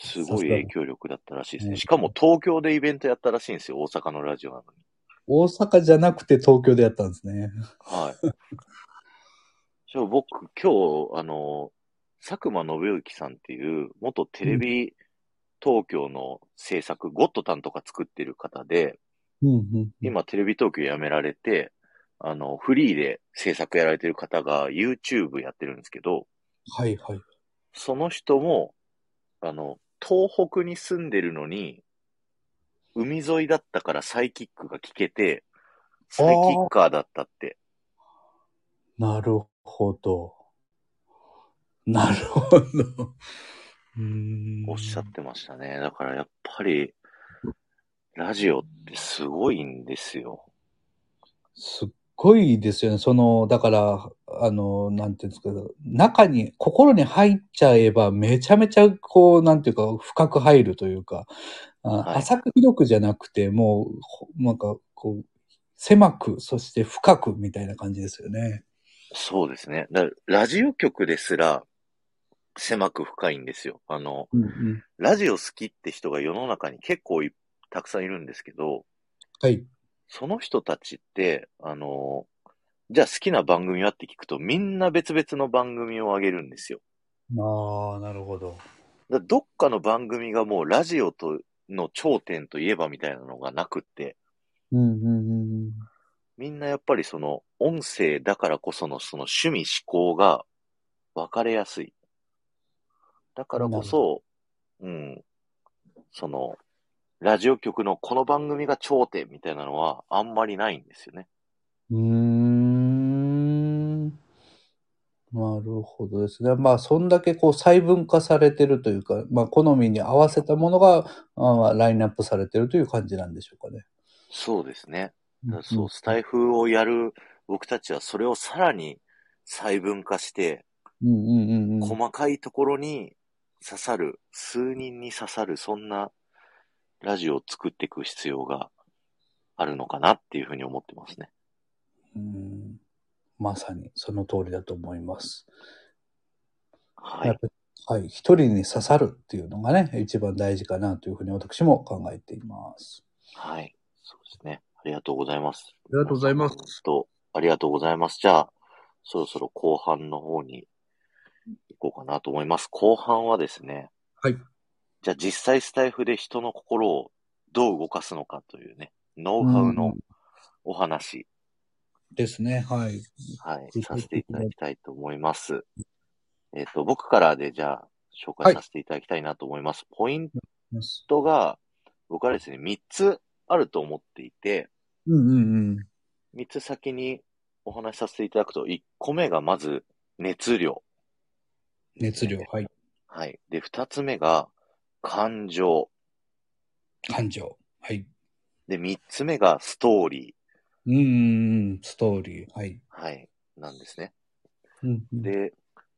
すごい影響力だったらしいですうんね。しかも東京でイベントやったらしいんですよ、大阪のラジオなのに。大阪じゃなくて東京でやったんですね。はい。じゃあ僕、今日、あの、佐久間信之さんっていう、元テレビ東京の制作、ゴッドタンとか作ってる方で、うんうん、今テレビ東京辞められて、あの、フリーで制作やられてる方が YouTube やってるんですけど、はいはい。その人も、あの、東北に住んでるのに、海沿いだったからサイキックが聞けて、サイキッカーだったって。なるほど。なるほど。おっしゃってましたね。だからやっぱり、ラジオってすごいんですよ。すっごいですよね。その、だから、あの、なんていうんですか、中に、心に入っちゃえば、めちゃめちゃ、こう、なんていうか、深く入るというか、あはい浅く広くじゃなくて、もうほ、なんか、こう、狭く、そして深くみたいな感じですよね。そうですね。だラジオ局ですら、狭く深いんですよ。あの、うんうん。ラジオ好きって人が世の中に結構いたくさんいるんですけど、はい。その人たちって、あの、じゃあ好きな番組はって聞くと、みんな別々の番組を上げるんですよ。ああ、なるほど。だどっかの番組がもうラジオとの頂点といえばみたいなのがなくって、うん、うん、うん。みんなやっぱりその音声だからこそのその趣味思考が分かれやすい。だからこそ、うん、その、ラジオ局のこの番組が頂点みたいなのはあんまりないんですよね。うーん。なるほどですね。まあ、そんだけこう細分化されてるというか、まあ、好みに合わせたものが、あーラインナップされてるという感じなんでしょうかね。そうですね。そう、スタイフをやる僕たちはそれをさらに細分化して、うんうんうんうん。細かいところに刺さる、数人に刺さる、そんなラジオを作っていく必要があるのかなっていうふうに思ってますね。うんまさにその通りだと思います。はい。はい。一人に刺さるっていうのがね、一番大事かなというふうに私も考えています。はい。そうですね。ありがとうございます。ありがとうございますと、ありがとうございます。じゃあ、そろそろ後半の方に行こうかなと思います。後半はですね、はい。じゃあ実際スタイフで人の心をどう動かすのかというね、ノウハウのお話、ですね。はい。はいさせていただきたいと思います。えっ、と、僕からでじゃあ紹介させていただきたいなと思います。ポイントが、僕はですね、3つあると思っていて、うんうんうん。3つ先にお話しさせていただくと、1個目がまず熱量。熱量。はい。はい。で、2つ目が感情。感情。はい。で、3つ目がストーリうんうんうん。ストーリー。はい。ー。はい。なんですね。うんうん、で、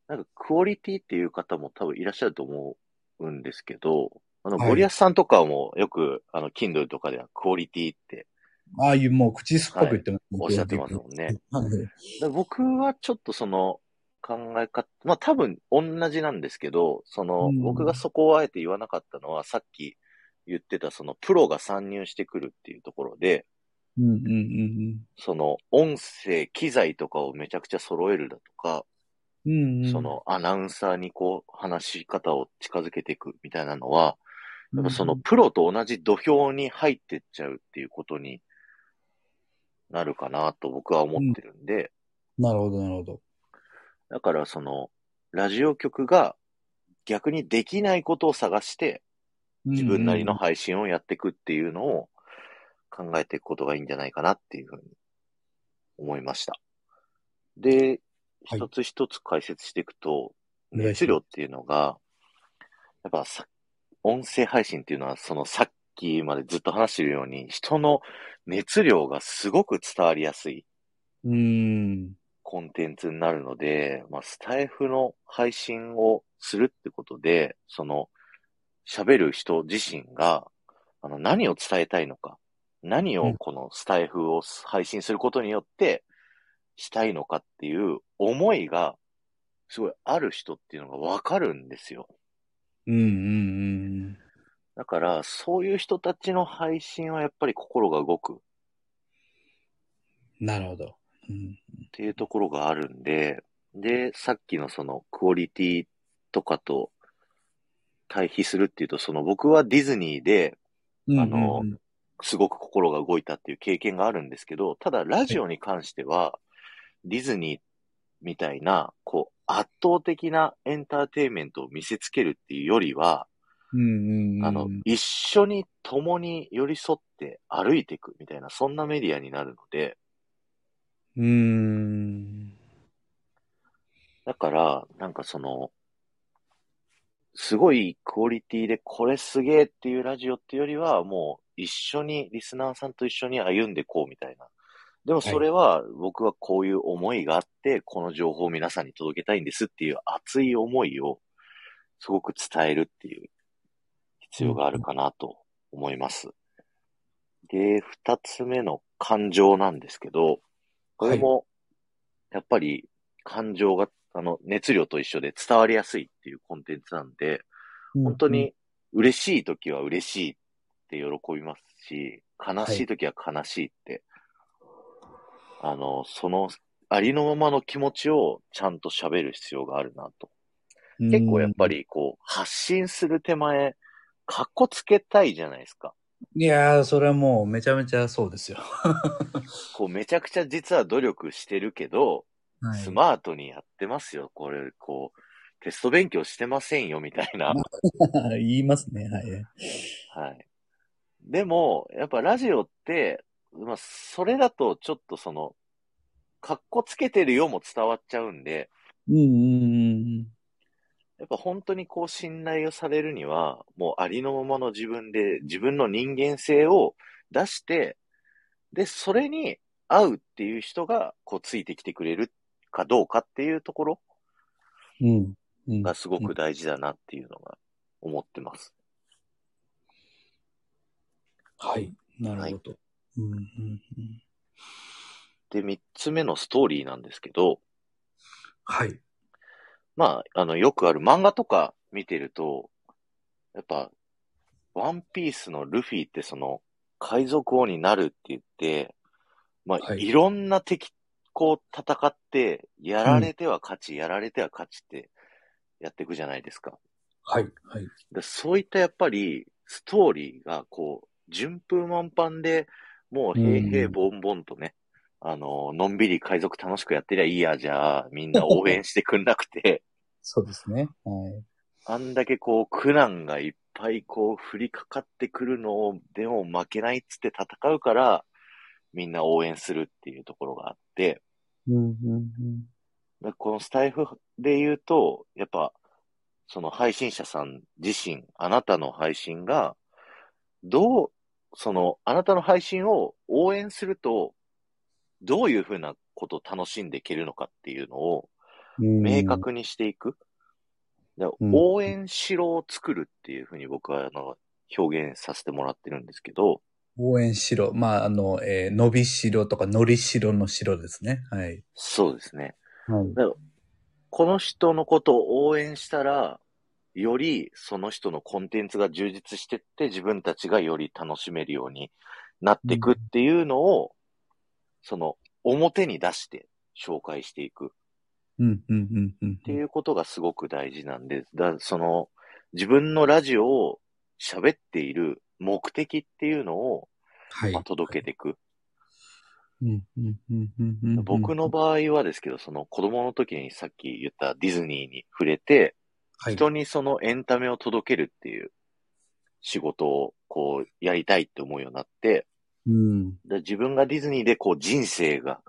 なんかクオリティっていう方も多分いらっしゃると思うんですけど、あの、はいゴリアスさんとかもよく、あの、Kindle とかではクオリティってああいうもう口酸っぱく言ってます、おっしゃってますもんね。僕はちょっとその考え方、まあ多分同じなんですけど、その、うん。僕がそこをあえて言わなかったのは、さっき言ってたそのプロが参入してくるっていうところで、うんうんうんその音声、機材とかをめちゃくちゃ揃えるだとか、うん。うん。うん、そのアナウンサーにこう話し方を近づけていくみたいなのは、やっぱそのプロと同じ土俵に入ってっちゃうっていうことになるかなと僕は思ってるんで、なるほど、なるほど。だからその、ラジオ局が逆にできないことを探して、自分なりの配信をやっていくっていうのを考えていくことがいいんじゃないかなっていうふうに思いました。で、はい一つ一つ解説していくと、熱量っていうのが、やっぱさ、音声配信っていうのは、そのさっきまでずっと話してるように、人の熱量がすごく伝わりやすいうん。うん。コンテンツになるので、まあ、スタイフの配信をするってことで、その、喋る人自身が、あの、何を伝えたいのか、何うんをこのスタイフを配信することによってしたいのかっていう思いが、すごいある人っていうのがわかるんですよ。うんうんだから、そういう人たちの配信はやっぱり心が動くうん。なるほど。うん。っていうところがあるんで、で、さっきのそのクオリティとかと対比するっていうと、その僕はディズニーであのうんうんすごく心が動いたっていう経験があるんですけど、ただラジオに関しては、ディズニーみたいな、こう、圧倒的なエンターテインメントを見せつけるっていうよりは、うんうんうん。あの、一緒に共に寄り添って歩いていくみたいな、そんなメディアになるので、うーん。だから、なんかその、すごいクオリティでこれすげえっていうラジオっていうよりは、もう一緒に、リスナーさんと一緒に歩んでこうみたいな。でもそれは、僕はこういう思いがあって、この情報を皆さんに届けたいんですっていう熱い思いをすごく伝えるっていう必要があるかなと思います。で、二つ目の感情なんですけど、これも、やっぱり感情が、あの、熱量と一緒で伝わりやすいっていうコンテンツなんで、本当に嬉しい時は嬉しいっって喜びますし、悲しい時は悲しいって、あの、そのありのままの気持ちをちゃんと喋る必要があるなと。結構やっぱ。りこう、発信する手前、かっこつけたいじゃないですか。いやー、それはもうめちゃめちゃそうですよ。こう、めちゃくちゃ実は努力してるけど、はいスマートにやってますよ。これ、こう、テスト勉強してませんよ、みたいな。言いますね、はい。はい。でも、やっぱラジオって、まあ、それだとちょっとその、かっこつけてるよも伝わっちゃうんで、うんうんうん。やっぱ本当にこう信頼をされるには、もうありのままの自分で自分の人間性を出して、で、それに合うっていう人がこうついてきてくれるかどうかっていうところがすごく大事だなっていうのが思ってます。はい。なるほど。うんうんうんで、三つ目のストーリーなんですけど、はい。まあ、あの、よくある漫画とか見てると、やっぱ、ワンピースのルフィってその、海賊王になるって言って、まあ、はいい、ろんな敵、こう戦って、やられては勝ち、やられては勝ちってやっていくじゃないですか。はい。はい。でそういったやっぱり、ストーリーがこう、順風満帆で、もう平々ボンボンとね、あの、のんびり海賊楽しくやってりゃいいや、じゃあ、みんな応援してくんなくて、そうですね。はい。あんだけこう、苦難がいっぱいこう、降りかかってくるのを、でも負けないっつって戦うから、みんな応援するっていうところがあって、うんうんうん。でこのスタイフで言うと、やっぱ、その配信者さん自身、あなたの配信が、どう、その、あなたの配信を応援すると、どういうふうなことを楽しんでいけるのかっていうのを、明確にしていく。でうん応援しろを作るっていうふうに僕はあの表現させてもらってるんですけど、応援しろ。まあ、あの、えー伸びしろとか、のりしろのしろですね。はい。そうですね。はい。だからこの人のことを応援したら、よりその人のコンテンツが充実してって自分たちがより楽しめるようになっていくっていうのを、その表に出して紹介していくっうん、うん、うん、うん。ていうことがすごく大事なんで、だその自分のラジオを喋っている目的っていうのを、はいまあ、届けていく。うん、うん、うん、うんうん。僕の場合はですけど、その子供の時にさっき言ったディズニーに触れて、はい、人にそのエンタメを届けるっていう仕事をこうやりたいって思うようになって、うん、で自分がディズニーでこう人生が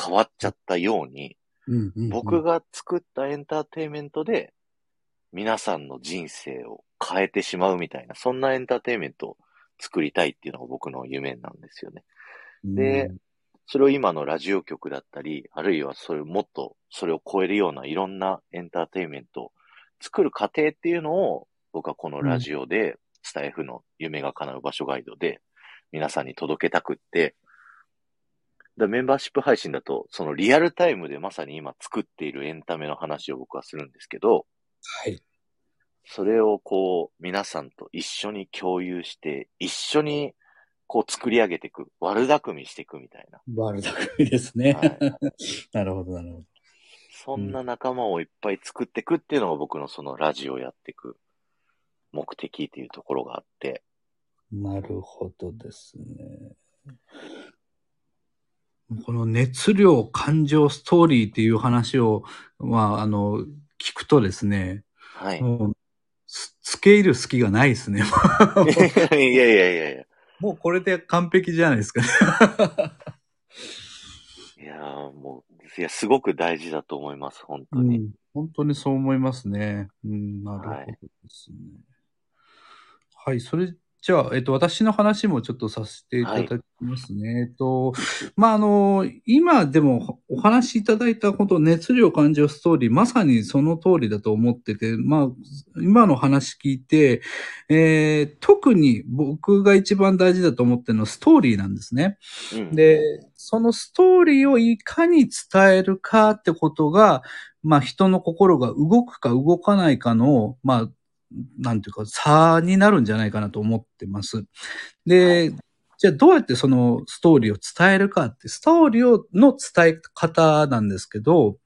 変わっちゃったように、うん、うん。僕が作ったエンターテインメントで皆さんの人生を変えてしまうみたいな、そんなエンターテインメントを作りたいっていうのが僕の夢なんですよね。でそれを今のラジオ局だったり、あるいはそれもっとそれを超えるようないろんなエンターテインメントを作る過程っていうのを僕はこのラジオで、スタイフの夢が叶う場所ガイドで皆さんに届けたくって、だメンバーシップ配信だと、そのリアルタイムでまさに今作っているエンタメの話を僕はするんですけど、はい。それをこう皆さんと一緒に共有して、一緒にこう作り上げていく、悪巧みしていくみたいな。悪巧みですね。はい なるほど、なるほど。そんな仲間をいっぱい作っていくっていうのが僕のそのラジオをやっていく目的っていうところがあって、なるほどですね。この熱量、感情、ストーリーっていう話を、まあ、あの、聞くとですね、はい。もう、つつけ入る隙がないですね。いやいやいやいや。もうこれで完璧じゃないですかね。いやーもう、いや、すごく大事だと思います、本当に。うん、本当にそう思いますね。うん、なるほどですね。はい、それじゃあ、えっと、私の話もちょっとさせていただきますね。えっと、まあ、あの、今でもお話しいただいたこと、熱量感情ストーリー、まさにその通りだと思ってて、まあ、今の話聞いて、えー特に僕が一番大事だと思ってるのはストーリーなんですね。うん、で、そのストーリーをいかに伝えるかってことが、まあ人の心が動くか動かないかの、まあ、なんていうか、差になるんじゃないかなと思ってます。で、じゃあどうやってそのストーリーを伝えるかって、ストーリーをの伝え方なんですけど、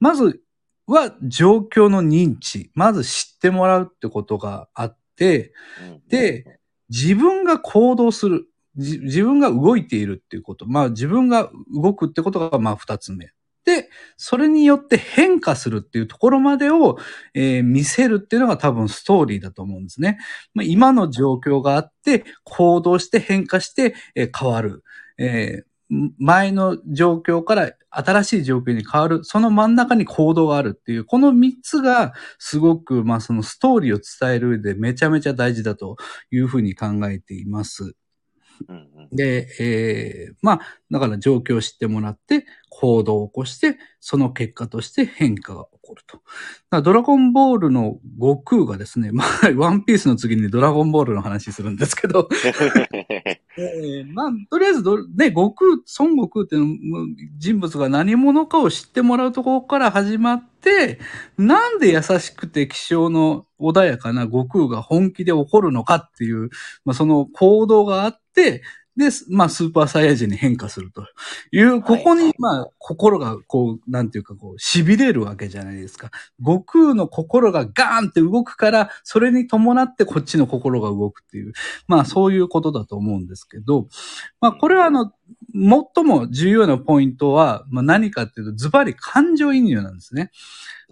まずは状況の認知、まず知ってもらうってことがあって、うんで、自分が行動する。じ自分が動いているっていうこと。まあ自分が動くってことがまあ二つ目。で、それによって変化するっていうところまでを、えー見せるっていうのが多分ストーリーだと思うんですね。まあ、今の状況があって、行動して変化して、えー変わる。えー前の状況から新しい状況に変わる。その真ん中に行動があるっていう、この三つがすごく、まあそのストーリーを伝える上でめちゃめちゃ大事だというふうに考えています。うんうんで、えーまあ、だから状況を知ってもらって、行動を起こして、その結果として変化が起こると。ドラゴンボールの悟空がですね、まあ、ワンピースの次にドラゴンボールの話するんですけど、えーまあ、とりあえずど、ね、悟空、孫悟空っていうの人物が何者かを知ってもらうところから始まって、なんで優しくて気性の穏やかな悟空が本気で怒るのかっていう、まあ、その行動があって、で、まあ、スーパーサイヤ人に変化するという、ここに、まあ、心が、こう、なんていうか、こう、痺れるわけじゃないですか。悟空の心がガーンって動くから、それに伴ってこっちの心が動くっていう、まあ、そういうことだと思うんですけど、まあ、これはあの、最も重要なポイントは、まあ、何かっていうと、ズバリ感情移入なんですね。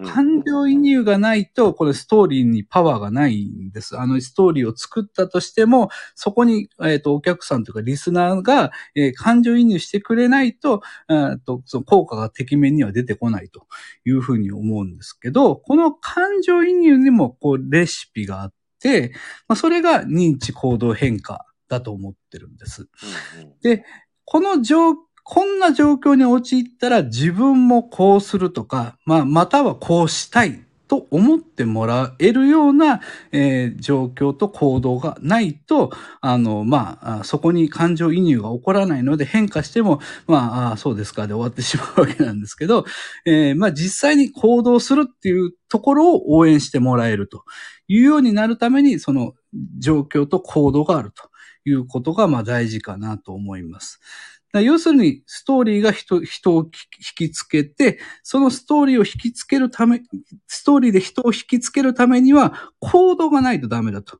感情移入がないと、これストーリーにパワーがないんです。あのストーリーを作ったとしても、そこに、えっ、と、お客さんというかリスナーが、えー感情移入してくれないと、えーと、その効果が適面には出てこないというふうに思うんですけど、この感情移入にも、こう、レシピがあって、まあ、それが認知行動変化だと思ってるんです。うんうんこの状、こんな状況に陥ったら自分もこうするとか、まあ、またはこうしたいと思ってもらえるような、えー状況と行動がないと、あの、まあ、そこに感情移入が起こらないので変化しても、ま、ああそうですかで終わってしまうわけなんですけど、えーまあ、実際に行動するっていうところを応援してもらえるというようになるために、その状況と行動があると。いうことが、まあ大事かなと思います。要するに、ストーリーが人人を引きつけて、そのストーリーを引きつけるため、ストーリーで人を引きつけるためには、行動がないとダメだと。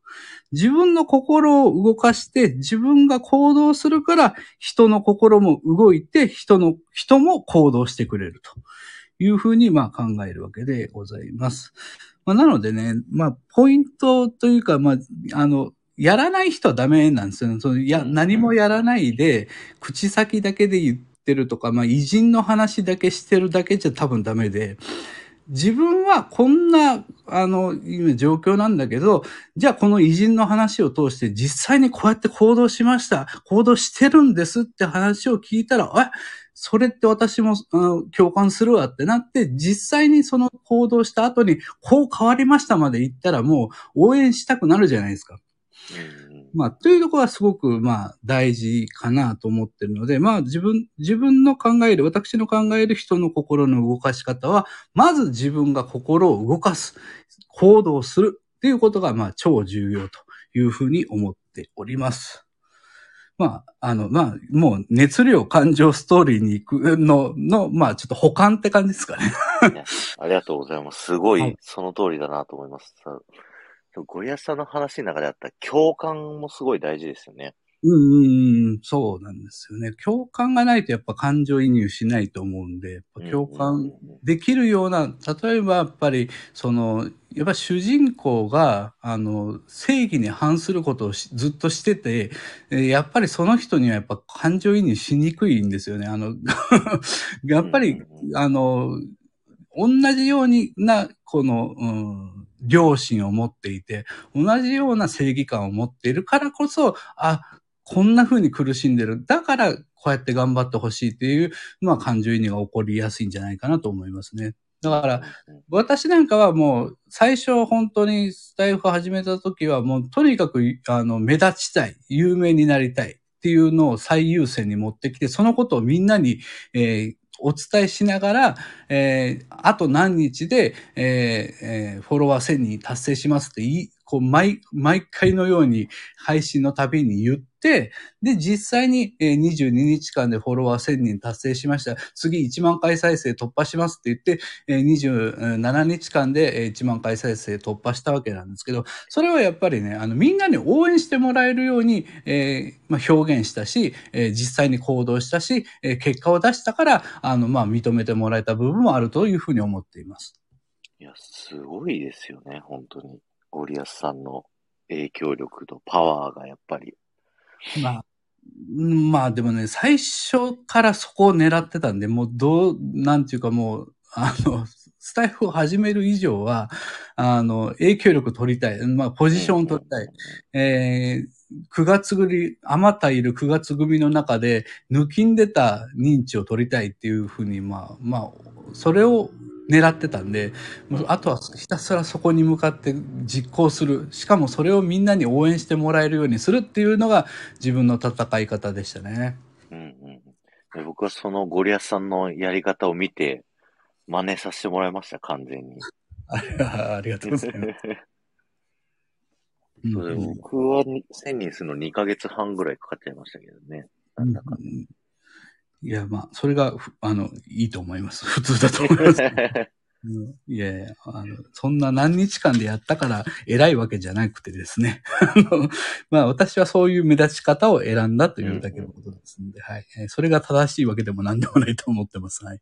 自分の心を動かして、自分が行動するから、人の心も動いて、人の、人も行動してくれるというふうに、まあ考えるわけでございます。まあ、なのでね、まあ、ポイントというか、まあ、あの、やらない人はダメなんですよね。そのいや、何もやらないで、口先だけで言ってるとか、まあ、偉人の話だけしてるだけじゃ多分ダメで、自分はこんな、あの、今状況なんだけど、じゃあこの偉人の話を通して実際にこうやって行動しました。行動してるんですって話を聞いたら、え、それって私もあの共感するわってなって、実際にその行動した後に、こう変わりましたまで言ったらもう応援したくなるじゃないですか。まあ、というところはすごく、まあ、大事かなと思ってるので、まあ、自分、自分の考える、私の考える人の心の動かし方は、まず自分が心を動かす、行動するっていうことが、まあ、超重要というふうに思っております。まあ、あの、まあ、もう熱量、感情、ストーリーに行くの、の、まあ、ちょっと保管って感じですかね。ありがとうございます。すごはいい、その通りだなと思います。さゴリアスさんの話の中であった共感もすごい大事ですよね。うんうんうん、そうなんですよね。共感がないとやっぱ感情移入しないと思うんで、共うん感うんできるような、例えばやっぱり、その、やっぱ主人公が、あの、正義に反することをしずっとしてて、えーやっぱりその人にはやっぱ感情移入しにくいんですよね。あの、やっぱりあの、同じようにな、この、うん、良心を持っていて、同じような正義感を持っているからこそ、あ、こんな風に苦しんでる。だから、こうやって頑張ってほしいっていう、まあ、感情移入が起こりやすいんじゃないかなと思いますね。だから、私なんかはもう、最初本当にスタイフ始めた時はもう、とにかく、あの、目立ちたい、有名になりたいっていうのを最優先に持ってきて、そのことをみんなに、えーお伝えしながら、えー、あと何日で、えーえー、フォロワー1000人達成しますっていい、こう、毎、毎回のように配信のたびに言って、で、実際に22日間でフォロワー1000人達成しました。次1万回再生突破しますって言って、27日間で1万回再生突破したわけなんですけど、それはやっぱりね、あの、みんなに応援してもらえるように、えー、まあ、表現したし、えー、実際に行動したし、えー、結果を出したから、あの、まあ、認めてもらえた部分もあるというふうに思っています。いや、すごいですよね、本当に。ゴリアスさんの影響力とパワーがやっぱり。まあ、まあでもね、最初からそこを狙ってたんで、もうどう、なんていうかもう、あの、スタイフを始める以上は、あの、影響力取りたい。まあ、ポジションを取りたい。えー、9月組、あまたいる9月組の中で、抜きんでた認知を取りたいっていうふうに、まあ、まあ、それを狙ってたんで、もうあとはひたすらそこに向かって実行する。しかもそれをみんなに応援してもらえるようにするっていうのが自分の戦い方でしたね。うんうん、僕はそのゴリアスさんのやり方を見て、真似させてもらいました、完全に。ありがとうございます。僕は1000人するの2ヶ月半ぐらいかかっちゃいましたけどね。なんだか、うんいや、まあ、それが、あの、いいと思います。普通だと思います、うん、いやいや、あの、そんな何日間でやったから偉いわけじゃなくてですね。あの、まあ私はそういう目立ち方を選んだというだけのことですので、うん、はい。それが正しいわけでも何でもないと思ってます。はい。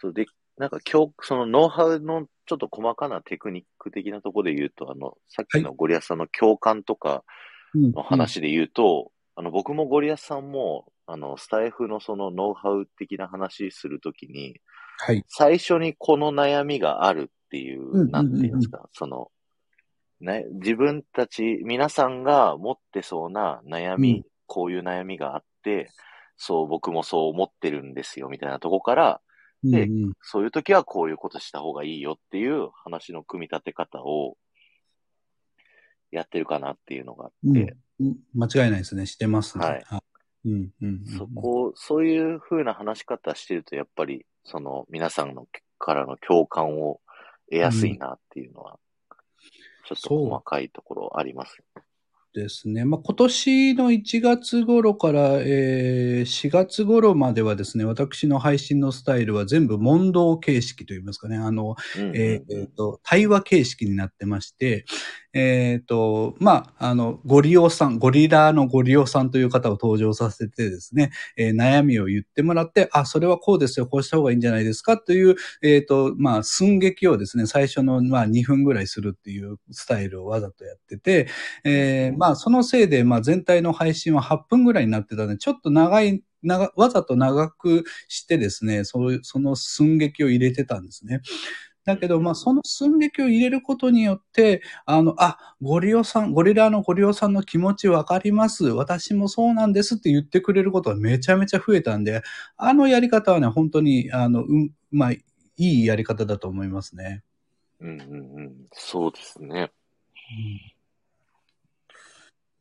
そうで、なんか今日、そのノウハウのちょっと細かなテクニック的なところで言うと、あの、さっきのゴリアスさんの共感とかの話で言うと、はいうんうんあの、僕もゴリアスさんも、あの、スタイフのそのノウハウ的な話するときに、はい。最初にこの悩みがあるっていう、なんていうんですか、その、ね、自分たち、皆さんが持ってそうな悩み、うん、こういう悩みがあって、そう、僕もそう思ってるんですよ、みたいなとこから、で、うんうん、そういう時はこういうことした方がいいよっていう話の組み立て方をやってるかなっていうのがあって。うん、間違いないですね。してますね。はい。うんうん、そこ、そういう風な話し方してると、やっぱり、その、皆さんのからの共感を得やすいなっていうのは、ちょっと細かいところあります、ですね。まあ、今年の1月頃から、えー、4月頃まではですね、私の配信のスタイルは全部問答形式といいますかね、あの、えっ、と、対話形式になってまして、えっ、ー、と、まあ、あの、ご利用さん、ゴリラのご利用さんという方を登場させてですね、えー、悩みを言ってもらって、あ、それはこうですよ、こうした方がいいんじゃないですかという、えっ、ー、と、まあ、寸劇をですね、最初の、まあ、2分ぐらいするっていうスタイルをわざとやってて、えー、まあ、そのせいで、まあ、全体の配信は8分ぐらいになってたので、ちょっと長い、長わざと長くしてですね、そ、その寸劇を入れてたんですね。だけど、まあ、その寸劇を入れることによって、あの、あ、ゴリオさん、ゴリラのゴリオさんの気持ちわかります。私もそうなんですって言ってくれることがめちゃめちゃ増えたんで、あのやり方はね、本当に、あの、うん、まあ、いいやり方だと思いますね。うんうんうん。そうですね。うん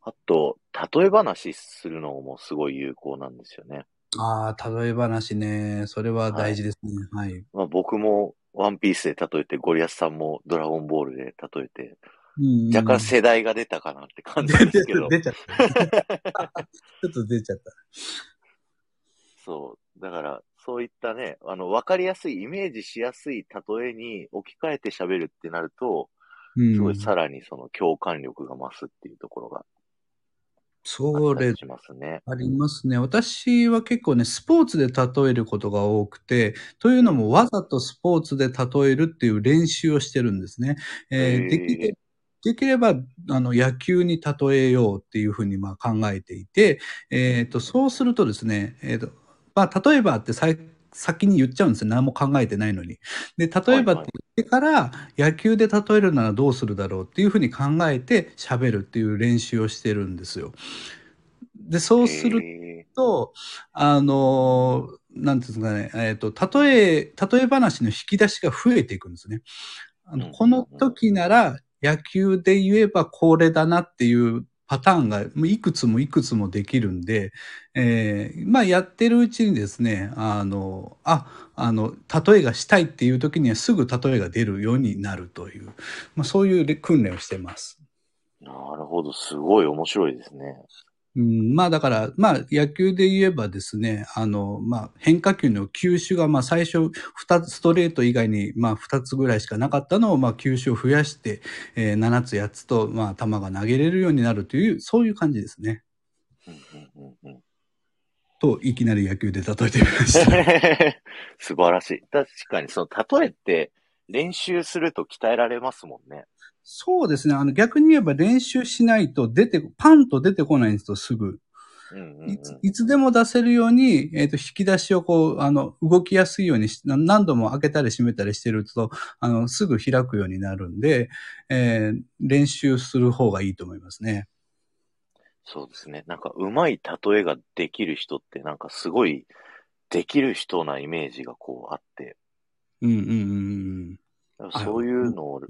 あと、例え話するのもすごい有効なんですよね。ああ、例え話ね。それは大事ですね。はい。はい、まあ、僕もワンピースで例えて、ゴリアスさんもドラゴンボールで例えて、若干世代が出たかなって感じですけど。出ちゃった。ちょっと出ちゃった。そう。だから、そういったね、あの、わかりやすい、イメージしやすい例えに置き換えて喋るってなると、すごいさらにその共感力が増すっていうところがそれ、ありますね。私は結構ね、スポーツで例えることが多くて、というのもわざとスポーツで例えるっていう練習をしてるんですね。えー、できれできれば、あの、野球に例えようっていうふうにまあ考えていて、えっ、ー、と、そうするとですね、えっ、ー、と、まあ、例えばって最先に言っちゃうんですよ。何も考えてないのに。で、例えばって言ってから、野球で例えるならどうするだろうっていうふうに考えて喋るっていう練習をしてるんですよ。で、そうすると、あの、なんていうんですかね、えっ、ー、と、例え、例え話の引き出しが増えていくんですね。あのこの時なら野球で言えばこれだなっていうパターンがいくつもいくつもできるんで、えー、まあやってるうちにですね、あの、あ、あの、例えがしたいっていう時にはすぐ例えが出るようになるという、まあそういう訓練をしてます。なるほど、すごい面白いですね。うん、まあだから、まあ野球で言えばですね、あの、まあ変化球の球種がまあ最初二つ、ストレート以外にまあ二つぐらいしかなかったのをまあ球種を増やして、えー、7つ8つとまあ球が投げれるようになるという、そういう感じですね。と、いきなり野球で例えてみました。素晴らしい。確かにその例えって練習すると鍛えられますもんね。そうですね。あの、逆に言えば練習しないと出て、パンと出てこないんですよ、すぐ。いついつでも出せるように、えっ、ー、と、引き出しをこう、あの、動きやすいようにし、何度も開けたり閉めたりしてると、あの、すぐ開くようになるんで、えー、練習する方がいいと思いますね。そうですね。なんか、うまい例えができる人って、なんかすごい、できる人なイメージがこうあって。うんうんうんうん。そういうのを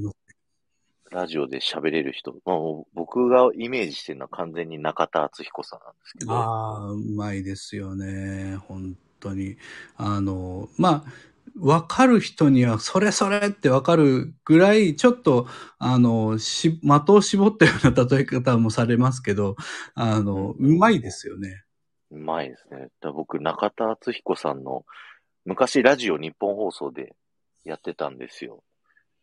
ラジオで喋れる人、まあ、僕がイメージしてるのは完全に中田敦彦さんなんですけど。ああ、うまいですよね。本当に。あの、まあ、わかる人には、それそれってわかるぐらい、ちょっと、あの、し、的を絞ったような例え方もされますけど、あの、うまいですよね。うまいですね。僕、中田敦彦さんの、昔ラジオ日本放送でやってたんですよ。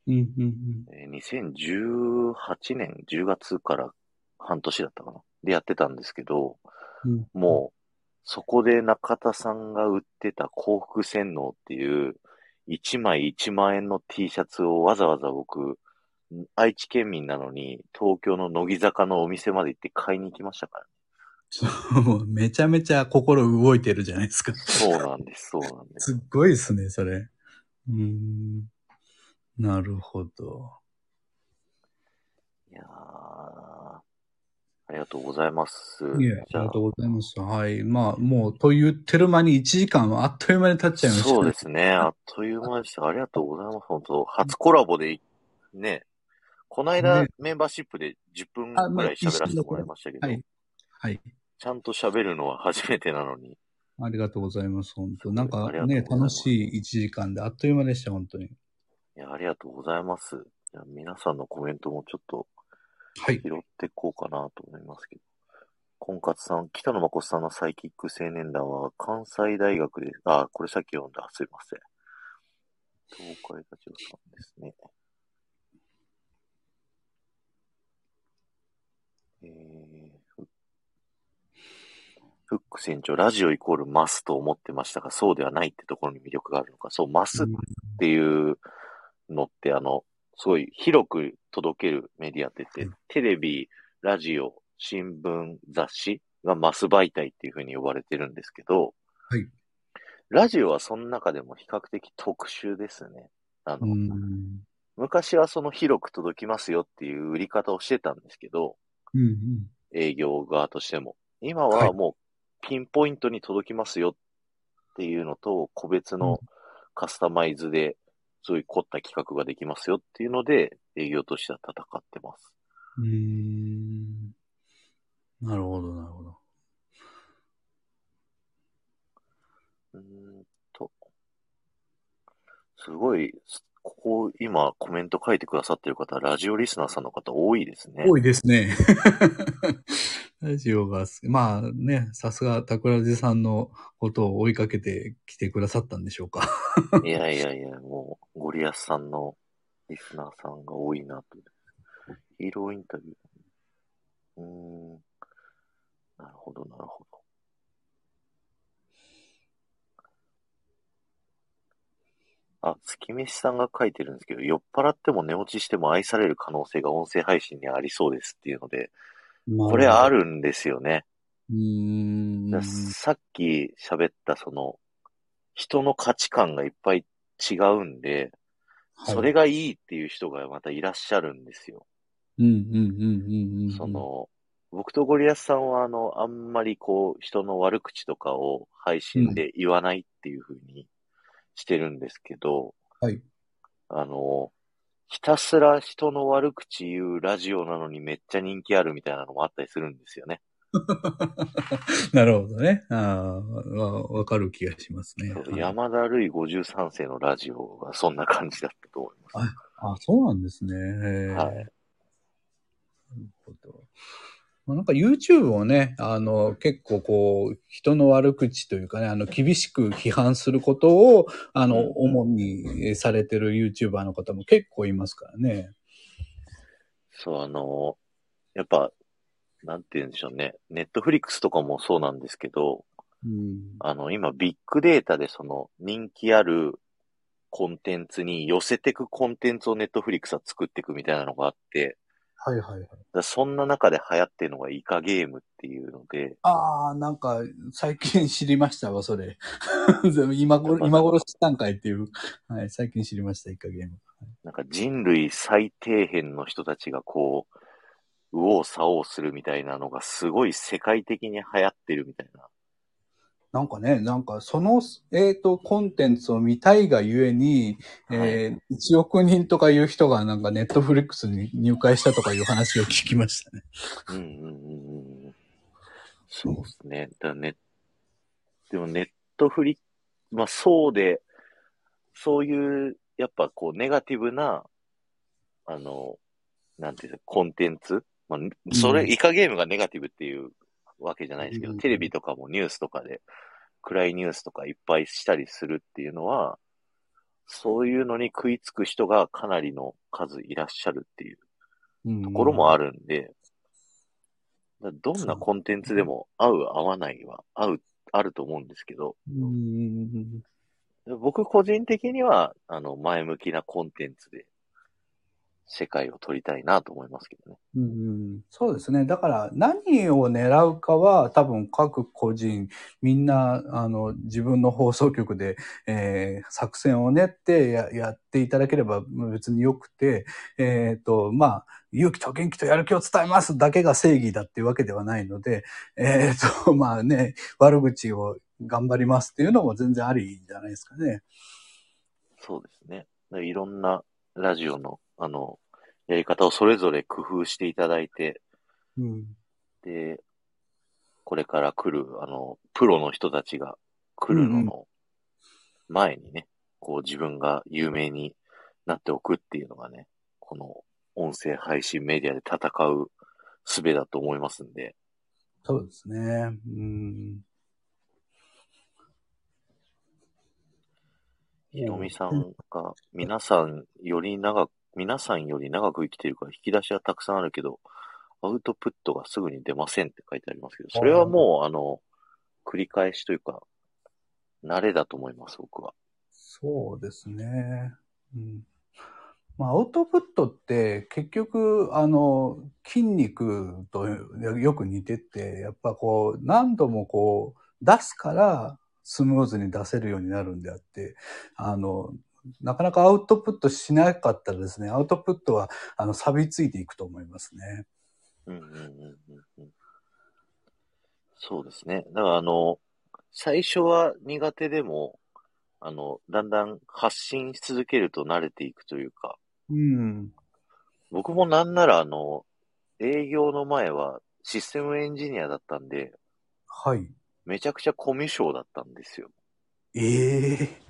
うんうんうん、2018年10月から半年だったかな。でやってたんですけど、うん、もう、そこで中田さんが売ってた幸福洗脳っていう、1枚1万円の T シャツをわざわざ僕、愛知県民なのに、東京の乃木坂のお店まで行って買いに行きましたからね。そう、めちゃめちゃ心動いてるじゃないですか。そうなんです、そうなんです。すっごいですね、それ。うん。なるほど。いやありがとうございます。いや、ありがとうございます。はい。まあ、もう、と言ってる間に1時間はあっという間に経っちゃいました、そうですね。あっという間でした。ありがとうございます。本当初コラボで、ね、この間、ね、メンバーシップで10分ぐらい喋らせてもらいましたけど、はい。はい。ちゃんと喋るのは初めてなのに。ありがとうございます。本当なんかね、楽しい1時間であっという間でした、本当に。いや、ありがとうございます。じゃ皆さんのコメントもちょっと、はい。拾っていこうかなと思いますけど。婚活さん、北野誠さんのサイキック青年団は関西大学で、あ、これさっき読んだ、すいません。東海立場さんですね。えー、フック船長、ラジオイコールマスと思ってましたが、そうではないってところに魅力があるのか。そう、マスっていうのって、あの、すごい広く届けるメディアって言って、テレビ、ラジオ、新聞、雑誌がマス媒体っていうふうに呼ばれてるんですけど、はい。ラジオはその中でも比較的特殊ですね。あの、昔はその広く届きますよっていう売り方をしてたんですけど、うんうん、営業側としても。今はもうピンポイントに届きますよっていうのと、個別のカスタマイズでそういう凝った企画ができますよっていうので、営業としては戦ってます。うーん。なるほど、なるほど。うーんと。すごい、ここ、今コメント書いてくださってる方、ラジオリスナーさんの方多いですね。多いですね。ラジオが、まあね、さすが桜地さんのことを追いかけてきてくださったんでしょうか。いやいやいや、もう、ゴリアスさんのリスナーさんが多いなと。ヒーローインタビュー。うーん。なるほど、なるほど。あ、月飯さんが書いてるんですけど、酔っ払っても寝落ちしても愛される可能性が音声配信にありそうですっていうので、これあるんですよね。うんさっき喋ったその、人の価値観がいっぱい違うんで、はい、それがいいっていう人がまたいらっしゃるんですよ。うんうんうんうんうん。その、僕とゴリアスさんはあの、あんまりこう、人の悪口とかを配信で言わないっていうふうにしてるんですけど、はい。あの、ひたすら人の悪口言うラジオなのにめっちゃ人気あるみたいなのもあったりするんですよね。なるほどね。ああ、わわかる気がしますね。山田るい53世のラジオがそんな感じだったと思います。あ、そうなんですね。はいなるほど。まあ、なんか YouTube をね、あの、結構こう、人の悪口というかね、あの、厳しく批判することを、あの、うん主にされてる YouTuber の方も結構いますからね。そう、あの、やっぱ、なんて言うんでしょうね。ネットフリックスとかもそうなんですけど、うん。あの、今ビッグデータでその人気あるコンテンツに寄せてくコンテンツをネットフリックスは作っていくみたいなのがあって、はいはいはい。だそんな中で流行ってるのがイカゲームっていうので、ああ、なんか、最近知りましたわ、それ。今頃、今頃知ったんかいっていう。はい、最近知りました、イカゲーム。なんか人類最底辺の人たちがこう、右往左往するみたいなのがすごい世界的に流行ってるみたいな。なんかね、なんかその、えっ、と、コンテンツを見たいがゆえに、えー1億人とかいう人がなんかネットフリックスに入会したとかいう話を聞きましたね。うんうんうんうん。そうですね。だね、でもネットフリまあそうで、そういう、やっぱこうネガティブな、あの、なんていうの、コンテンツ？まあ、それ、うんイカゲームがネガティブっていうわけじゃないですけど、うんテレビとかもニュースとかで、暗いニュースとかいっぱいしたりするっていうのは、そういうのに食いつく人がかなりの数いらっしゃるっていうところもある。るんで、だどんなコンテンツでも合う合わないは合う、あると思うんですけど、うん。僕個人的には、あの、前向きなコンテンツで世界を取りたいなと思いますけどね。うんそうですね。だから何を狙うかは多分各個人みんなあの自分の放送局で、えー作戦を練ってややっていただければ別によくて、えっ、と、まあ、勇気と元気とやる気を伝えますだけが正義だっていうわけではないので、えっ、と、まあね、悪口を頑張りますっていうのも全然ありじゃないですかね。そうですね。いろんなラジオの、あの、やり方をそれぞれ工夫していただいて、うん。で、これから来る、あの、プロの人たちが来るのの前にね、こう自分が有名になっておくっていうのがね、この音声配信メディアで戦う術だと思いますんで、そうですね。うん。ひろみさんが皆さんより長く、皆さんより長く生きてるから引き出しはたくさんあるけど、アウトプットがすぐに出ませんって書いてありますけど、それはもう、あの、繰り返しというか、慣れだと思います、僕は。そうですね。うん。まあ、アウトプットって結局、あの、筋肉とよく似てて、やっぱこう、何度もこう、出すからスムーズに出せるようになるんであって、あの、なかなかアウトプットしなかったらですね、アウトプットは、あの、錆びついていくと思いますね。うんうんうんうんうん。そうですね。だからあの、最初は苦手でも、あの、だんだん発信し続けると慣れていくというか、うん。僕もなんならあの、営業の前はシステムエンジニアだったんで、はい。めちゃくちゃコミュ障だったんですよ。ええ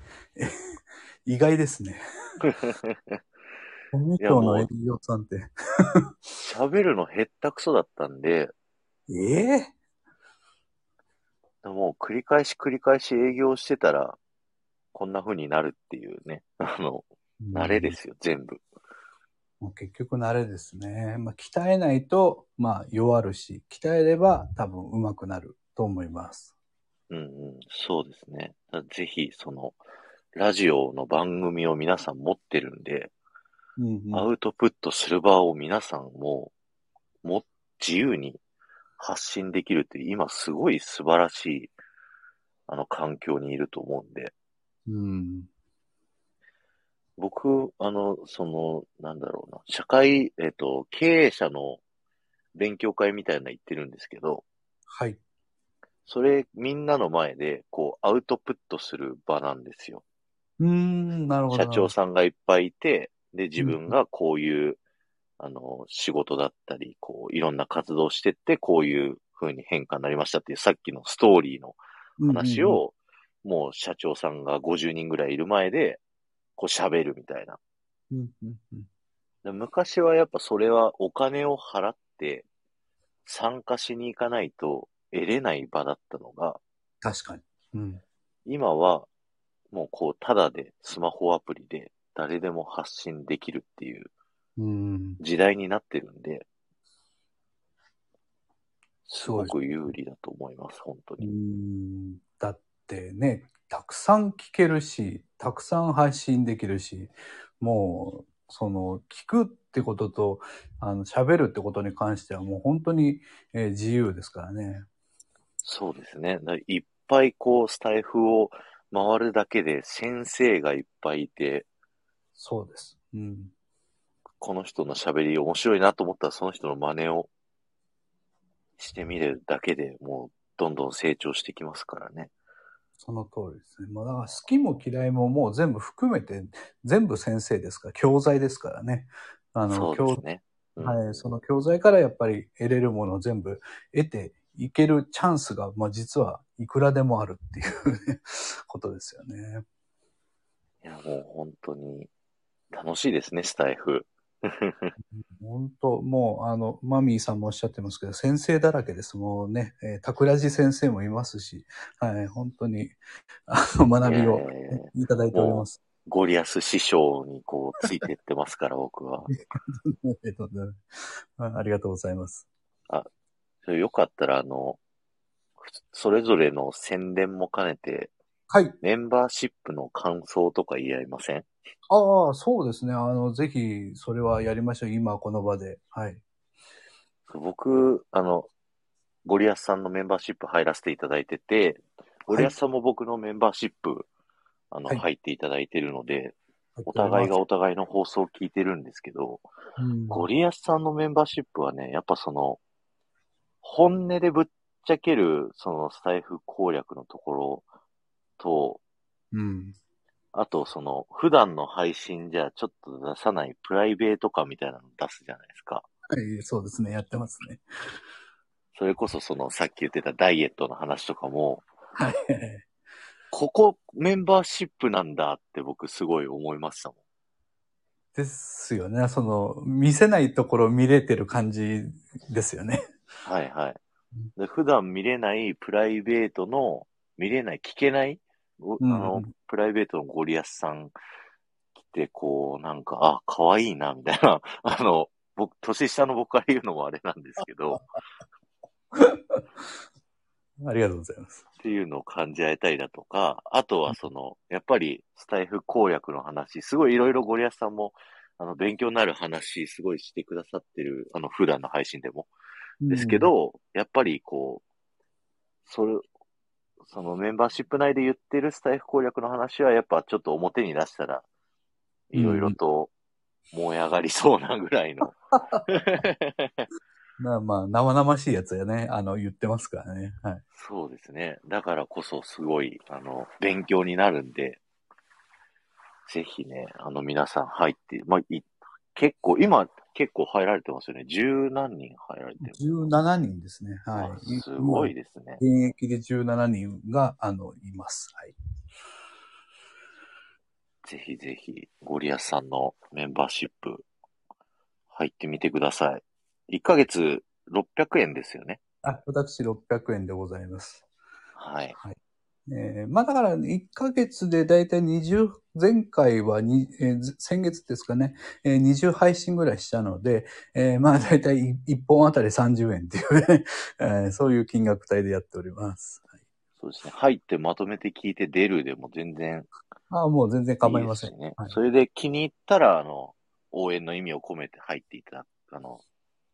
意外ですね。コミュ障の営業さんって。喋るのへったくそだったんで、ええ？もう繰り返し繰り返し営業してたら、こんな風になるっていうね、あの、慣れですよ、全部。もう結局慣れですね。まあ、鍛えないと、まあ、弱るし、鍛えれば多分上手くなると思います。うんうん、そうですね。ぜひ、その、ラジオの番組を皆さん持ってるんで、うんうんアウトプットする場を皆さんも、も、自由に発信できるって、今すごい素晴らしい、あの、環境にいると思うんで、うん。僕、あの、その、なんだろうな、社会、えっ、と、経営者の勉強会みたいなの行ってるんですけど、はい。それ、みんなの前で、こう、アウトプットする場なんですよ。うーん、なるほど。社長さんがいっぱいいて、で、自分がこういう、あの、仕事だったり、こう、いろんな活動をしてって、こういう風に変化になりましたっていう、さっきのストーリーの話うんうんうん、を、もう社長さんが50人ぐらいいる前で、こう喋るみたいな。うんうんうんで昔はやっぱそれはお金を払って参加しに行かないと得れない場だったのが、確かに。うん。今はもうこう、ただでスマホアプリで誰でも発信できるっていううん。時代になってるんで、すすごく有利だと思います、本当うに。ん。だってね、たくさん聞けるし、たくさん配信できるし、もう、その、聞くってことと、あの、喋るってことに関してはもう本当に、えー自由ですからね。そうですね。だいっぱいこう、スタイフを回るだけで先生がいっぱいいて、そうです。うん。この人の喋り面白いなと思ったらその人の真似をしてみるだけでもうどんどん成長してきますからね。その通りですね。まあ、だから好きも嫌いももう全部含めて、全部先生ですから、教材ですからね。あの、そうですね。うんはい、その教材からやっぱり得れるものを全部得ていけるチャンスが、まあ実はいくらでもあるっていう、ね、ことですよね。いや、もう本当に楽しいですね、スタイフ。本当もう、あの、マミーさんもおっしゃってますけど、先生だらけです。もうね、えー、桜地先生もいますし、はい、本当に、あの、学びをえーいただいております。ゴリアス師匠にこうついてってますから、僕は。あありがとうございます。それよかったら、あの、それぞれの宣伝も兼ねて、はい。メンバーシップの感想とか言い合いません？ああ、そうですね。あの、ぜひ、それはやりましょう。今、この場で。はい。僕、あの、ゴリアスさんのメンバーシップ入らせていただいてて、ゴリアスさんも僕のメンバーシップ、あの、はい入っていただいてるので、お互いがお互いの放送を聞いてるんですけど、うん、ゴリアスさんのメンバーシップはね、やっぱその、本音でぶっちゃける、そのスタイフ攻略のところと、うん。あとその、普段の配信じゃちょっと出さないプライベート感みたいなの出すじゃないですか。はい、そうですね。やってますね。それこそその、さっき言ってたダイエットの話とかも、はい。ここメンバーシップなんだって僕すごい思いましたもん。ですよね。その、見せないところ見れてる感じですよね。はいはい。で普段見れないプライベートの、見れない、聞けない、ごうんあの、プライベートのゴリアスさん来て、こう、なんか、あ、可愛いな、みたいな、あの、僕、年下の僕から言うのもあれなんですけど、ありがとうございます。っていうのを感じ合えたりだとか、あとはその、やっぱりスタイフ攻略の話、すごいいろいろゴリアスさんも、あの、勉強になる話、すごいしてくださってる、あの、普段の配信でも。ですけど、やっぱりこう、それ、そのメンバーシップ内で言ってるスタイフ攻略の話は、やっぱちょっと表に出したら、いろいろと燃え上がりそうなぐらいの。うん、まあまあ、生々しいやつやね、あの、言ってますからね。はい。そうですね。だからこそすごい、あの、勉強になるんで、ぜひね、あの皆さん入って、まあ、い結構、今結構入られてますよね。十何人入られてる。17人ですね。はあい。すごいですね。現役で17人が、あの、います。はい。ぜひぜひ、ゴリアスさんのメンバーシップ、入ってみてください。1ヶ月600円ですよね。あ、私600円でございます。はい。えーまあだから、1ヶ月でだいたい20、前回はに、えーず先月ですかね、えー20配信ぐらいしたので、えーまあだいたい1本あたり30円っていうね、えーそういう金額帯でやっております。はい、そうですね。入ってまとめて聞いて出るでも全然ああ、もう全然構いません。ね。はいそれで気に入ったら、あの、応援の意味を込めて入っていただく、あの、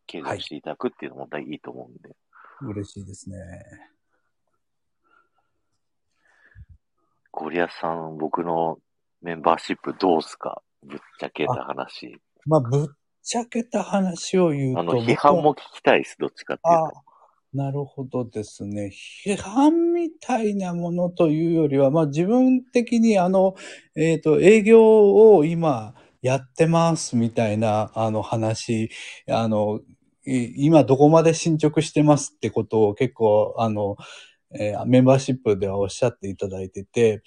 継続していただくっていうのも大いいと思うんで。嬉しいですね。ゴリアスさん、僕のメンバーシップどうすか？ぶっちゃけた話。まあ、ぶっちゃけた話を言うと。あの、批判も聞きたいです。どっちかっていうあと。なるほどですね。批判みたいなものというよりは、まあ自分的にあの、えっ、と、営業を今やってますみたいな、あの話、あの、い今どこまで進捗してますってことを結構、あの、えーメンバーシップではおっしゃっていただいてて、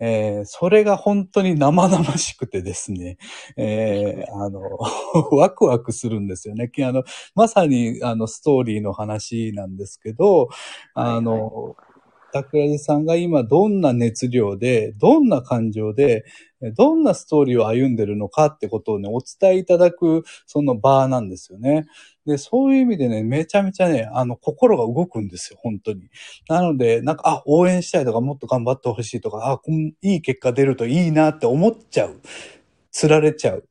えーそれが本当に生々しくてですね、えーあの、ワクワクするんですよね。あの、まさに、あの、ストーリーの話なんですけど、あの、桜地さんが今どんな熱量で、どんな感情で、どんなストーリーを歩んでるのかってことをね、お伝えいただく、その場なんですよね。で、そういう意味でね、めちゃめちゃね、あの、心が動くんですよ、本当に。なので、なんか、あ、応援したいとか、もっと頑張ってほしいとか、あ、いい結果出るといいなって思っちゃう。釣られちゃう。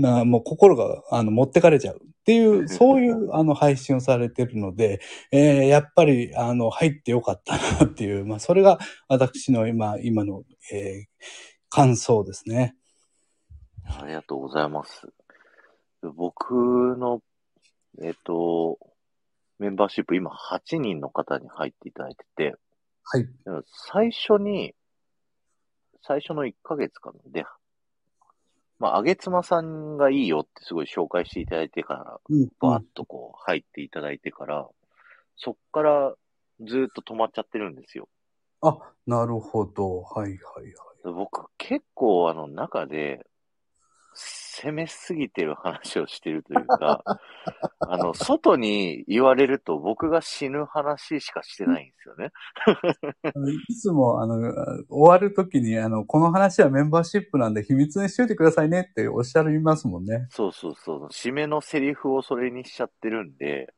な、もう心が、あの、持ってかれちゃう。っていう、そういう、あの、配信をされてるので、えーやっぱり、あの、入ってよかったなっていう、まあ、それが私の今、今の、えー感想ですね。ありがとうございます。僕の、えっ、と、メンバーシップ今8人の方に入っていただいてて、はい。最初に、最初の1ヶ月かなで、まあ、あげつまさんがいいよってすごい紹介していただいてから、うん。バーッとこう入っていただいてから、そっからずっと止まっちゃってるんですよ。あ、なるほど。はい、はい、はい。で僕結構あの中で、攻めすぎてる話をしてるというか、あの、外に言われると僕が死ぬ話しかしてないんですよね。いつも、あの、終わるときに、あの、この話はメンバーシップなんで秘密にしといてくださいねっておっしゃいますもんね。そうそうそう。締めのセリフをそれにしちゃってるんで、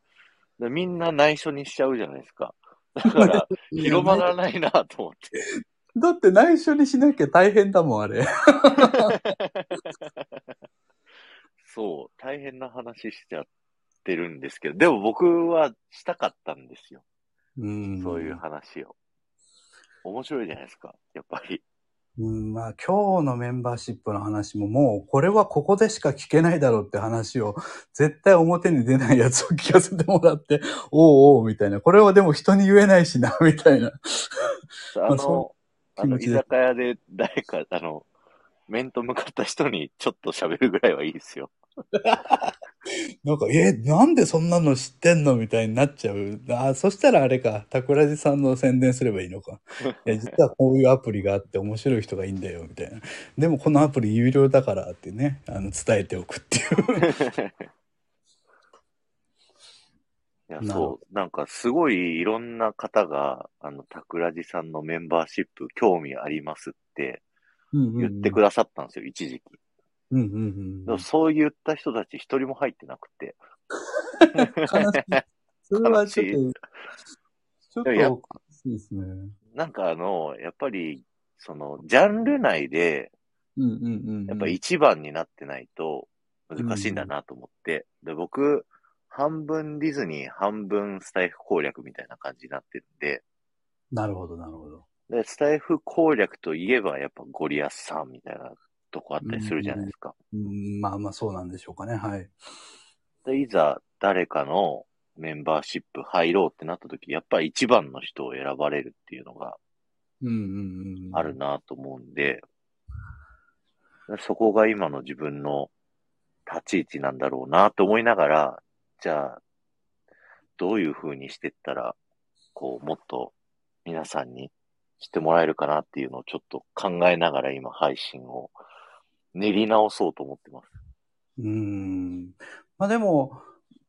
でみんな内緒にしちゃうじゃないですか。だから、広まらないなと思って。だって内緒にしなきゃ大変だもん、あれ。そう、大変な話しちゃってるんですけど、でも僕はしたかったんですよ。うんそういう話を。面白いじゃないですか、やっぱり。うん、まあ今日のメンバーシップの話ももうこれはここでしか聞けないだろうって話を絶対表に出ないやつを聞かせてもらって、おうおうみたいな。これはでも人に言えないしな、みたいな。あの、そあの、居酒屋で誰か、あの、面と向かった人にちょっと喋るぐらいはいいですよ。なんか、え、なんでそんなの知ってんのみたいになっちゃう。あ、そしたらあれか、桜地さんの宣伝すればいいのか。いや、実はこういうアプリがあって面白い人がいいんだよ、みたいな。でもこのアプリ有料だからってね、あの、伝えておくっていう。いや、そう。なんか、すごいいろんな方が、あの、桜地さんのメンバーシップ興味ありますって言ってくだださったんですよ、一時期。うんうんうんでもそう言った人たち一人も入ってなくて。悲しい。それはちょっ悲と、ちょっといですね。なんかあの、やっぱり、その、ジャンル内で、うんうんうん。やっぱ一番になってないと難しいんだなと思って。で、僕、半分ディズニー、半分スタイフ攻略みたいな感じになってるんで、なるほど、なるほど。で、スタイフ攻略といえばやっぱゴリアスさんみたいなとこあったりするじゃないですか。うん、まあまあそうなんでしょうかね。はい。で、いざ誰かのメンバーシップ入ろうってなった時、やっぱり一番の人を選ばれるっていうのがうんうんうん。ある。なと思うんで、そこが今の自分の立ち位置なんだろうなと思いながら、じゃあ、どういう風にしてったら、こう、もっと皆さんにしてもらえるかなっていうのをちょっと考えながら今配信を練り直そうと思ってます。うん。まあでも、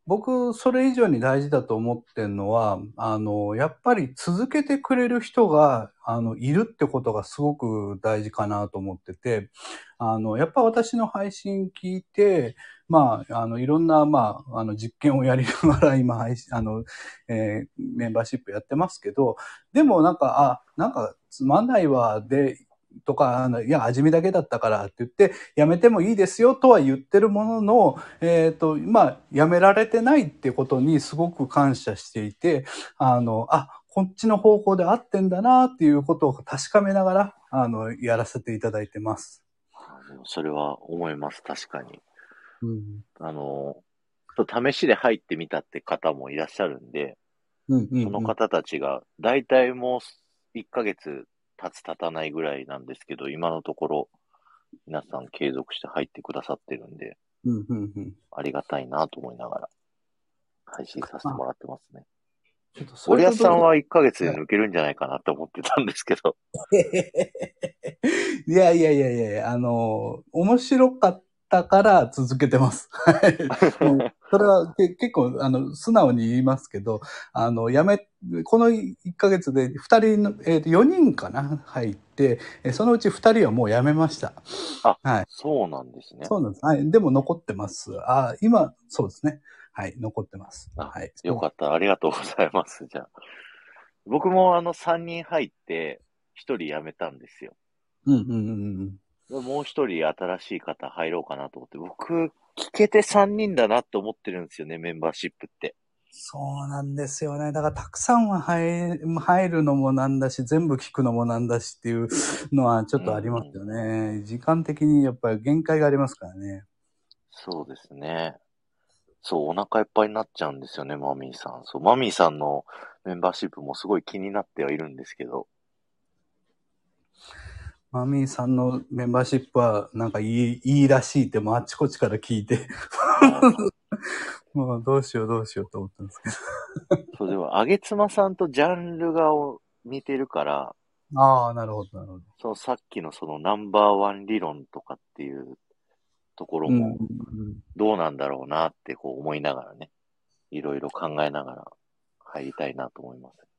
僕、それ以上に大事だと思ってんのは、あの、やっぱり続けてくれる人が、あの、いるってことがすごく大事かなと思ってて、あの、やっぱ私の配信聞いて、まあ、あの、いろんな、まあ、あの、実験をやりながら今、配信、あの、えーメンバーシップやってますけど、でもなんか、あ、なんかつまんないわ、で、とか、あのいや、味見だけだったからって言って、やめてもいいですよとは言ってるものの、えっ、と、まあ、やめられてないってことにすごく感謝していて、あの、あ、こっちの方向で合ってんだなっていうことを確かめながら、あの、やらせていただいてます。それは思います、確かに。うん。あの、試しで入ってみたって方もいらっしゃるんで、うん、うん。その方たちが、だいたいもう1ヶ月経つ経たないぐらいなんですけど、今のところ、皆さん継続して入ってくださってるんで、うん、うん、うん。ありがたいなと思いながら、配信させてもらってますね。ちょっとそゴリアスさんはは1ヶ月で抜けるんじゃないかなと思ってたんですけど、いやいやいやいやいや、あの、面白かったから続けてます。はい。それはけ結構、あの、素直に言いますけど、あの、やめ、この1ヶ月で2人の、えーと、4人かな入って、えーそのうち2人はもう辞めました。あはい。そうなんですね。そうなんです。はい。でも残ってます。あ、今、そうですね。はい。残ってます。あはい。よかった。ありがとうございます。じゃあ。僕もあの3人入って1人辞めたんですよ。うんうんうんうん。もう1人新しい方入ろうかなと思って、僕、聞けて3人だなって思ってるんですよね、メンバーシップって。そうなんですよね。だからたくさんは入入るのもなんだし、全部聞くのもなんだしっていうのはちょっとありますよね。時間的にやっぱり限界がありますからね。そうですね。そう、お腹いっぱいになっちゃうんですよね、マミーさん。そう、マミーさんのメンバーシップもすごい気になってはいるんですけど。マミーさんのメンバーシップはなんかいいいいらしいってもうあっちこっちから聞いて、もうどうしようどうしようと思ったんですけそう、でも、あげつまさんとジャンルが似てるから、ど。ああ、なるほど、なるほど。そのさっきのそのナンバーワン理論とかっていうところもどうなんだろうなってこう思いながらね、いろいろ考えながら入りたいなと思います。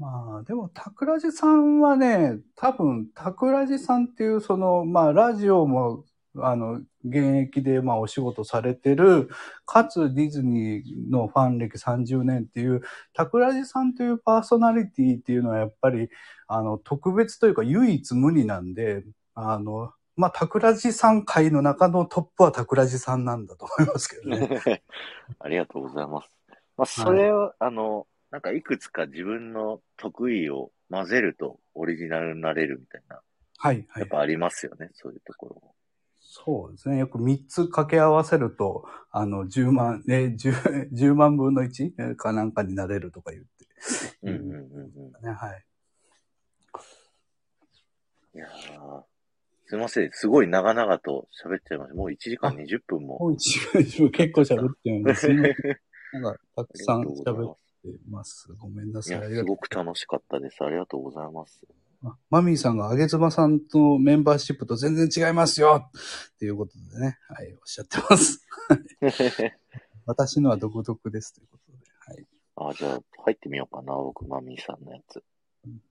まあ、でも、桜地さんはね、多分、桜地さんっていう、その、まあ、ラジオも、あの、現役で、まあ、お仕事されてる、かつディズニーのファン歴30年っていう、桜地さんというパーソナリティっていうのは、やっぱり、あの、特別というか、唯一無二なんで、あの、まあ、桜地さん界の中のトップは桜地さんなんだと思いますけどね。ありがとうございます。まあ、それを、あの、なんかいくつか自分の得意を混ぜるとオリジナルになれるみたいな、はい、はい。やっぱありますよね、そういうところも。そうですね。よく3つ掛け合わせると、あの、10万、ね、10, 10万分の1かなんかになれるとか言って。うんうんうんうん。ね、はい。いやーすいません。すごい長々と喋っちゃいました。もう1時間20分も。もう一時結構喋ってるんですね。なんか、たくさんありがとうござい喋ってます。ごめんなさい。や、ありがとうすごく楽しかったです。ありがとうございます。あマミーさんがあげつばさんとメンバーシップと全然違いますよっていうことでね、はい、おっしゃってます。私のは独特ですということで。はい。あ、じゃあ、入ってみようかな。僕、マミーさんのやつうん。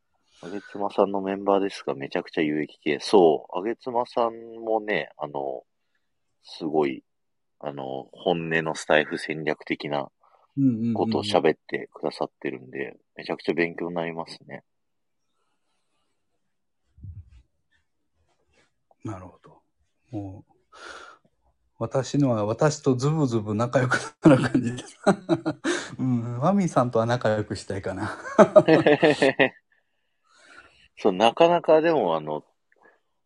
あげつまさんのメンバーですが、めちゃくちゃ有益系。そう、あげつまさんもね、あの、すごい、あの、本音のスタイフ戦略的なことを喋ってくださってるんで、めちゃくちゃ勉強になりますね。なるほど。もう、私のは私とズブズブ仲良くなる感じです。うん、マミーさんとは仲良くしたいかな。そう、なかなかでも、あの、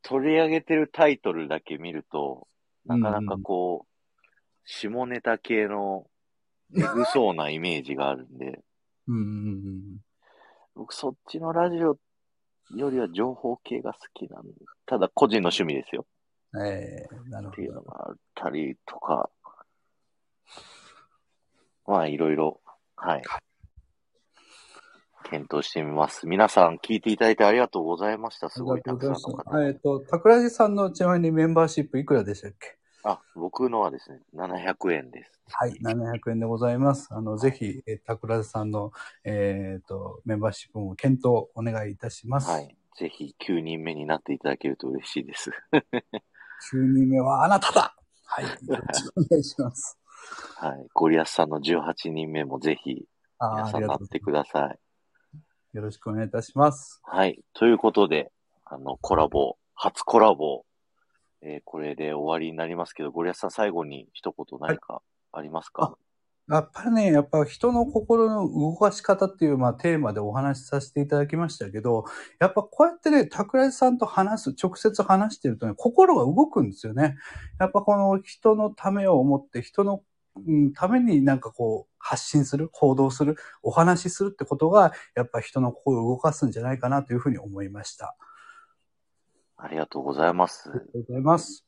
取り上げてるタイトルだけ見ると、なかなかこう、下ネタ系の、えぐそうなイメージがあるんで、うんうんうん僕そっちのラジオよりは情報系が好きなんで、ただ個人の趣味ですよ。うん。ええなるっていうのほど。があったりとか、まあいろいろ、はい。検討してみます。皆さん聞いていただいてありがとうございました。すごいたくさんの方。えっ、と、桜地さんのちなみにメンバーシップいくらでしたっけ？あ、僕のはですね、700円です。はい、700円でございます。あの、ぜひ、えー、桜地さんの、えっ、と、メンバーシップも検討お願いいたします。はい。ぜひ9人目になっていただけると嬉しいです。9人目はあなただはい、よろしくお願いします。はい。ゴリアスさんの18人目もぜひ皆さんなってください。よろしくお願いいたします。はい。ということで、あの、コラボ、初コラボ、えーこれで終わりになりますけど、ゴリアスさん最後に一言何かありますか、やっぱりね、やっぱ人の心の動かし方っていう、まあ、テーマでお話しさせていただきましたけど、やっぱこうやってね、桜井さんと話す、直接話してるとね、心が動くんですよね。やっぱこの人のためを思って、人の、うん、ためになんかこう、発信する、行動する、お話しするってことが、やっぱ人の心を動かすんじゃないかなというふうに思いました。ありがとうございます。ありがとうございます。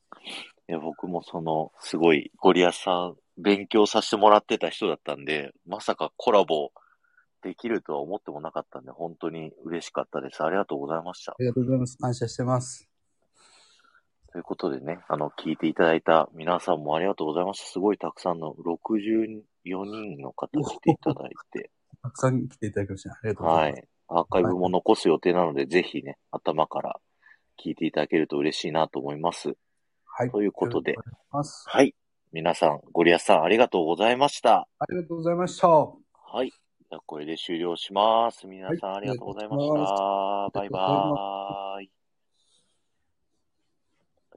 いや、僕もその、すごい、ゴリアスさん、勉強させてもらってた人だったんで、まさかコラボできるとは思ってもなかったんで、本当に嬉しかったです。ありがとうございましたあ。りがとうございます。感謝してます。ということでね、あの、聞いていただいた皆さんもありがとうございました。すごいたくさんの64人の方来ていただいて、たくさん来ていただきました。ありがとうござます。はいい。アーカイブも残す予定なので、ぜひね、頭から聞いていただけると嬉しいなと思います。はい。ということで。はい。皆さん、ゴリアスさん、ありがとうございました。ありがとうございました。はい。じゃあこれで終了します。皆さん、はいありがとうございました。バイバーイ。